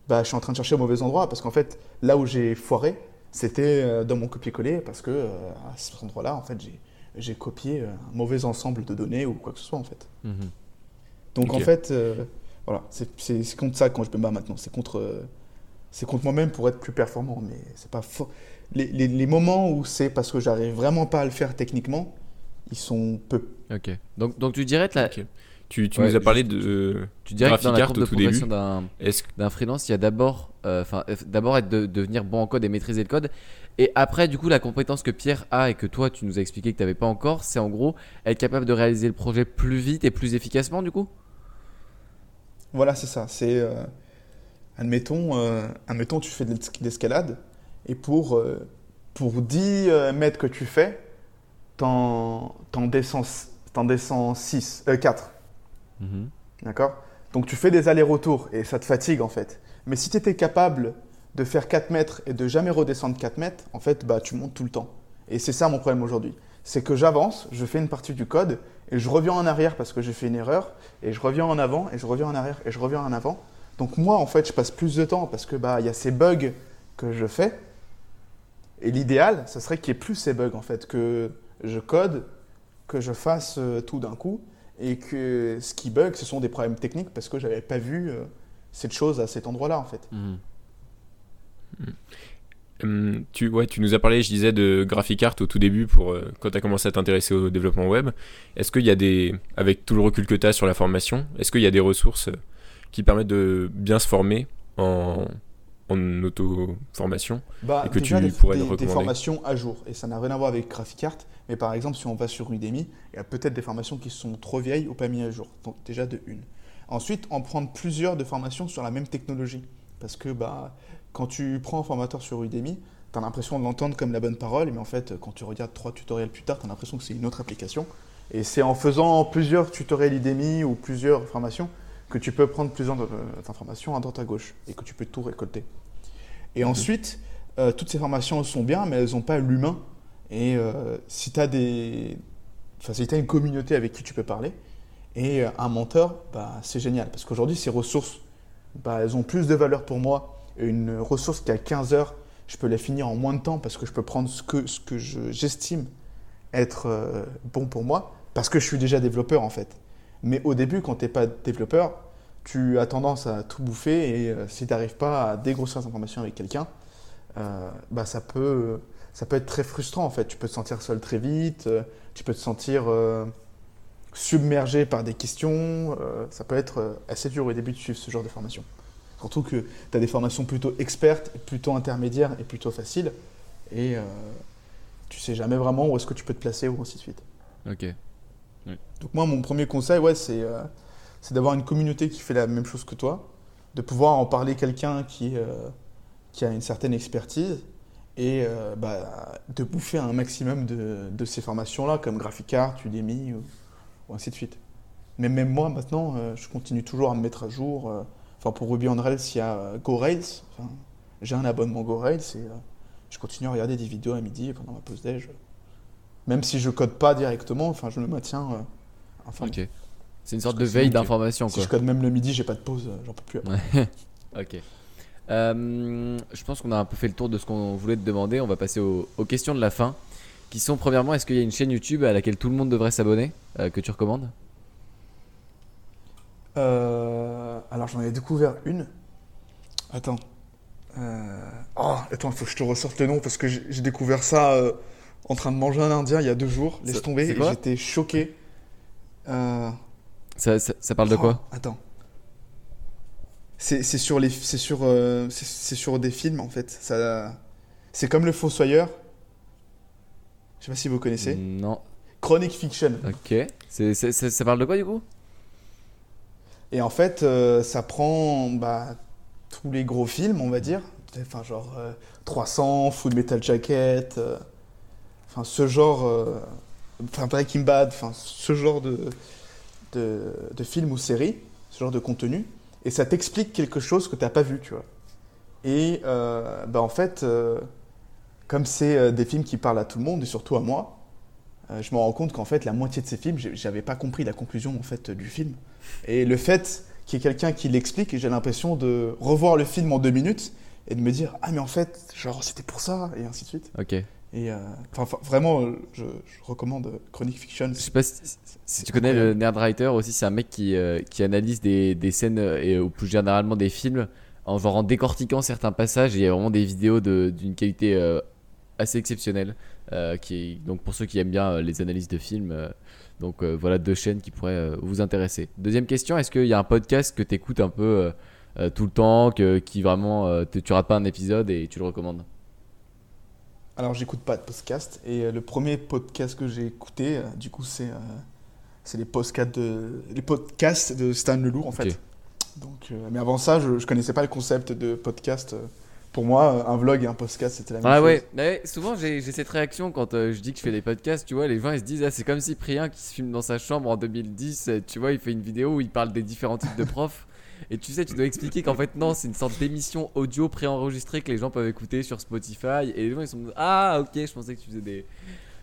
S3: bah, je suis en train de chercher au mauvais endroit parce qu'en fait, là où j'ai foiré, c'était euh, dans mon copier-coller parce que euh, à cet endroit-là, en fait, j'ai- copié euh, un mauvais ensemble de données ou quoi que ce soit en fait.
S1: Mhm.
S3: Donc en fait, euh, voilà, c'est contre ça quand je me bats maintenant. C'est contre, euh, contre moi-même pour être plus performant. Mais c'est pas faux. Les, les- les moments où c'est parce que j'arrive vraiment pas à le faire techniquement, ils sont peu.
S1: ok. Donc, donc tu dirais que la.
S2: Tu, tu
S1: Ouais,
S2: nous as parlé
S1: juste-
S2: de.
S1: Tu dirais que dans la courbe de progression d'un freelance, il y a d'abord, euh, enfin, euh, d'abord être de, devenir bon en code et maîtriser le code, et après, du coup, la compétence que Pierre a et que toi, tu nous as expliqué que tu n'avais pas encore, c'est en gros être capable de réaliser le projet plus vite et plus efficacement, du coup?
S3: Voilà, c'est ça. C'est, euh, admettons, euh, admettons, tu fais de l'es- l'escalade et pour, euh, pour 10 euh, mètres que tu fais, t'en, t'en descends, t'en descends 6, 4. D'accord? Donc tu fais des allers-retours et ça te fatigue en fait. Mais si tu étais capable de faire 4 mètres et de jamais redescendre 4 mètres, en fait, bah, tu montes tout le temps. Et c'est ça mon problème aujourd'hui. C'est que j'avance, je fais une partie du code et je reviens en arrière parce que j'ai fait une erreur et je reviens en avant et je reviens en arrière et je reviens en avant. Donc moi, en fait, je passe plus de temps parce que bah il y a ces bugs que je fais. Et l'idéal, ce serait qu'il n'y ait plus ces bugs en fait, que je code, que je fasse euh, tout d'un coup et que ce qui bug, ce sont des problèmes techniques parce que j'avais pas vu euh, cette chose à cet endroit-là en fait.
S2: Hum, tu, ouais, tu nous as parlé, je disais, de Graphic Art au tout début pour euh, quand tu as commencé à t'intéresser au développement web. Est-ce qu'il y a des, avec tout le recul que tu as sur la formation, est-ce qu'il y a des ressources euh, qui permettent de bien se former en, en auto-formation
S3: Bah,
S2: Et que
S3: déjà,
S2: tu
S3: des,
S2: pourrais
S3: des-
S2: le
S3: des
S2: recommander?
S3: formations à jour. Et ça n'a rien à voir avec Graphic Art. Mais par exemple, si on va sur Udemy, il y a peut-être des formations qui sont trop vieilles ou pas mises à jour. Donc déjà de une. Ensuite, en prendre plusieurs de formations sur la même technologie. Parce que bah, quand tu prends un formateur sur Udemy, tu as l'impression de l'entendre comme la bonne parole. Mais en fait, quand tu regardes trois tutoriels plus tard, tu as l'impression que c'est une autre application. Et c'est en faisant plusieurs tutoriels Udemy ou plusieurs formations que tu peux prendre plusieurs euh, informations à droite à gauche et que tu peux tout récolter. Et ensuite, euh, toutes ces formations sont bien, mais elles n'ont pas l'humain. Et euh, si tu as des... Enfin, si as une communauté avec qui tu peux parler, et euh, un mentor, bah, c'est génial. Parce qu'aujourd'hui, ces ressources, bah, elles ont plus de valeur pour moi. Une ressource qui a 15 heures, je peux la finir en moins de temps parce que je peux prendre ce que, ce que je- j'estime être euh, bon pour moi, parce que je suis déjà développeur en fait. Mais au début, quand tu n'es pas développeur, tu as tendance à tout bouffer et si tu n'arrives pas à dégrossir les informations avec quelqu'un, euh, bah, ça, peut, ça peut être très frustrant en fait. Tu peux te sentir seul très vite, euh, tu peux te sentir euh, submergé par des questions. euh, ça peut être assez dur au début de suivre ce genre de formation. Surtout que tu as des formations plutôt expertes, plutôt intermédiaires et plutôt faciles. Et euh, tu sais jamais vraiment où est-ce que tu peux te placer ou ainsi de suite.
S1: Ok.
S3: Donc moi, mon premier conseil, ouais, c'est d'avoir une communauté qui fait la même chose que toi, de pouvoir en parler quelqu'un qui, qui a une certaine expertise et euh, bah, de bouffer un maximum de, de ces formations-là, comme Graphic Art, Udemy ou, ou ainsi de suite. Mais même moi, maintenant, euh, je continue toujours à me mettre à jour. euh, Enfin, pour Ruby on Rails, il y a GoRails. Enfin, J'ai un abonnement GoRails et je continue à regarder des vidéos à midi pendant ma pause déj. Même si je code pas directement, enfin, je me maintiens informé.
S1: Ok. C'est une sorte de veille d'information,
S3: Si je code même le midi, j'ai pas de pause, j'en peux plus. après.
S1: Ok. Euh, je pense qu'on a un peu fait le tour de ce qu'on voulait te demander. On va passer aux, aux questions de la fin. Qui sont, premièrement, est-ce qu'il y a une chaîne YouTube à laquelle tout le monde devrait s'abonner euh, Que tu recommandes?
S3: Euh, alors j'en ai découvert une. Attends. Oh, attends, il faut que je te ressorte le nom parce que j'ai découvert ça en train de manger un indien il y a deux jours. Laisse tomber, j'étais choqué.
S1: Ça, ça- ça parle de
S3: oh,
S1: quoi?
S3: Attends. C'est sur, les, c'est sur, euh, c'est- sur des films en fait. Ça, c'est comme Le Fossoyeur. Je sais pas si vous connaissez.
S1: Non.
S3: Chronic Fiction.
S1: Ok. C'est- ça parle de quoi du coup?
S3: Et en fait, euh, ça prend bah, tous les gros films, on va dire. Enfin, genre euh, 300, Full Metal Jacket, euh, enfin, ce genre. Enfin, Breaking Bad, enfin, ce genre de, de, de films ou séries, ce genre de contenu. Et ça t'explique quelque chose que tu n'as pas vu, tu vois. Et euh, bah, en fait, euh, comme c'est euh, des films qui parlent à tout le monde, et surtout à moi, je me rends compte qu'en fait, la moitié de ces films, j'avais pas compris la conclusion en fait du film. Et le fait qu'il y ait quelqu'un qui l'explique, j'ai l'impression de revoir le film en deux minutes et de me dire ah mais en fait genre c'était pour ça et ainsi de suite. Et euh, enfin, vraiment, euh, je, je recommande euh, Chronic Fiction.
S1: Je sais pas si, si tu connais le Nerdwriter aussi, c'est un mec qui, euh, qui analyse des, des scènes et ou plus généralement des films en genre en décortiquant certains passages et il y a vraiment des vidéos de- d'une qualité euh, assez exceptionnelle. qui donc pour ceux qui aiment bien les analyses de films, Donc voilà deux chaînes qui pourraient vous intéresser. Deuxième question, est-ce qu'il y a un podcast que tu écoutes un peu tout le temps, que, qui vraiment, te- tu rates pas un épisode et tu le recommandes?
S3: Alors, j'écoute pas de podcast. Et euh, le premier podcast que j'ai écouté, euh, du coup, c'est euh, c'est les podcasts de, les podcasts de Stan Leloup, en fait. Donc, euh, mais avant ça, je, je connaissais pas le concept de podcast. Pour moi, un vlog et un podcast, c'était la même
S1: Ah
S3: chose.
S1: ouais, ouais, souvent j'ai cette réaction quand euh, je dis que je fais des podcasts, tu vois, les gens ils se disent ah, c'est comme Cyprien qui se filme dans sa chambre en 2010, euh, tu vois, il fait une vidéo où il parle des différents types de profs. Et tu sais, tu dois expliquer qu'en fait non, c'est une sorte d'émission audio préenregistrée que les gens peuvent écouter sur Spotify. Et les gens ils sont ah ok, je pensais que tu faisais des,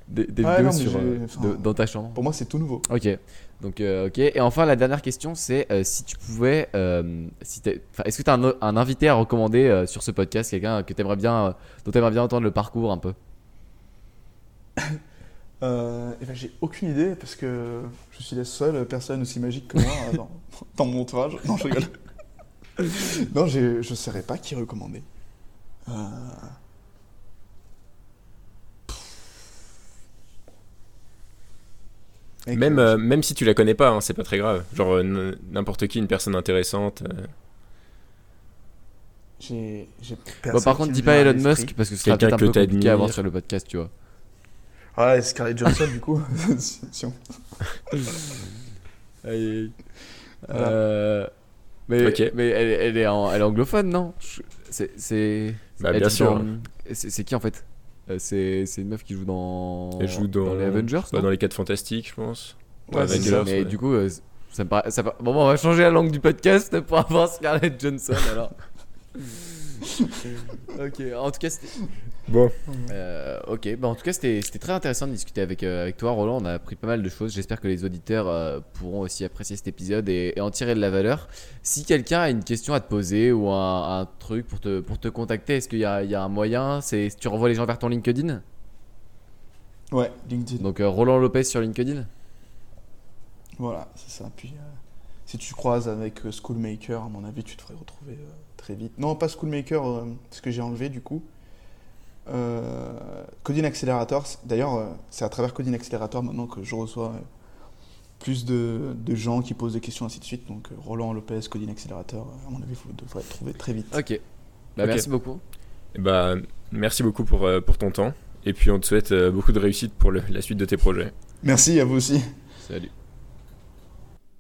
S1: des, des
S3: Ouais,
S1: vidéos
S3: non,
S1: sur, euh,
S3: enfin,
S1: de- dans ta chambre.
S3: Pour moi, c'est tout nouveau.
S1: Ok, donc euh, ok. Et enfin la dernière question c'est euh, si tu pouvais, euh, si est-ce que tu as un, invité à recommander sur ce podcast, quelqu'un que t'aimerais bien, dont t'aimerais bien entendre le parcours un peu?
S3: Euh, et ben, j'ai aucune idée parce que je suis la seule personne aussi magique que moi euh, dans, dans mon entourage. Non, je rigole. non, j'ai- je ne saurais pas qui recommander. Euh,
S2: Même,
S3: euh,
S2: même si tu la connais pas, hein, c'est pas très grave. Genre euh, n- n'importe qui, une personne intéressante. euh,
S3: j'ai, j'ai
S1: Bon,
S3: personne
S1: par contre, dis pas Elon. Musk parce que ce sera
S2: Quelqu'un
S1: peut-être un
S2: que
S1: peu compliqué à avoir sur le podcast, tu vois.
S3: Ouais, Scarlett Johansson, du coup. si- si on- Voilà.
S1: Euh, mais
S2: Ok.
S1: mais elle, elle est en- elle est anglophone, non? C'est c'est
S2: Bah, bien sûr.
S1: C'est qui en fait? Euh, C'est c'est une meuf qui joue dans.
S2: Elle joue dans,
S1: les Avengers.
S2: bah, dans les 4 fantastiques, je pense.
S3: Ouais,
S2: Avengers,
S3: c'est ça.
S1: Mais
S2: ouais.
S1: du coup, euh, ça me paraît. Ça, par- bon, bon, on va changer la langue du podcast pour avoir Scarlett Johnson alors. ok, en tout cas, c'était.
S2: Bon.
S1: Euh, ok, bah en tout cas c'était c'était très intéressant de discuter avec, euh, avec toi Roland, on a appris pas mal de choses, j'espère que les auditeurs euh, pourront aussi apprécier cet épisode et, et en tirer de la valeur. Si quelqu'un a une question à te poser ou un, un truc pour te, pour te contacter, est-ce qu'il y a, il y a un moyen? C'est Tu renvoies les gens vers ton LinkedIn?
S3: Ouais, LinkedIn.
S1: Donc euh, Roland Lopez sur LinkedIn?
S3: Voilà, c'est ça. Puis euh, si tu croises avec euh, Schoolmaker, à mon avis, tu devrais retrouver euh, très vite. Non, pas Schoolmaker, euh, parce que j'ai enlevé du coup. Euh, Coding Accelerator, d'ailleurs, euh, c'est à travers Coding Accelerator maintenant que je reçois euh, plus de, de gens qui posent des questions, ainsi de suite. Donc euh, Roland Lopez, Coding Accelerator, à mon avis, vous devrez le trouver très vite.
S1: Ok, bah
S2: Ok.
S1: merci beaucoup.
S2: Et bah, merci beaucoup pour, euh, pour ton temps. Et puis on te souhaite euh, beaucoup de réussite pour le- la suite de tes projets.
S3: Merci à vous aussi.
S1: Salut.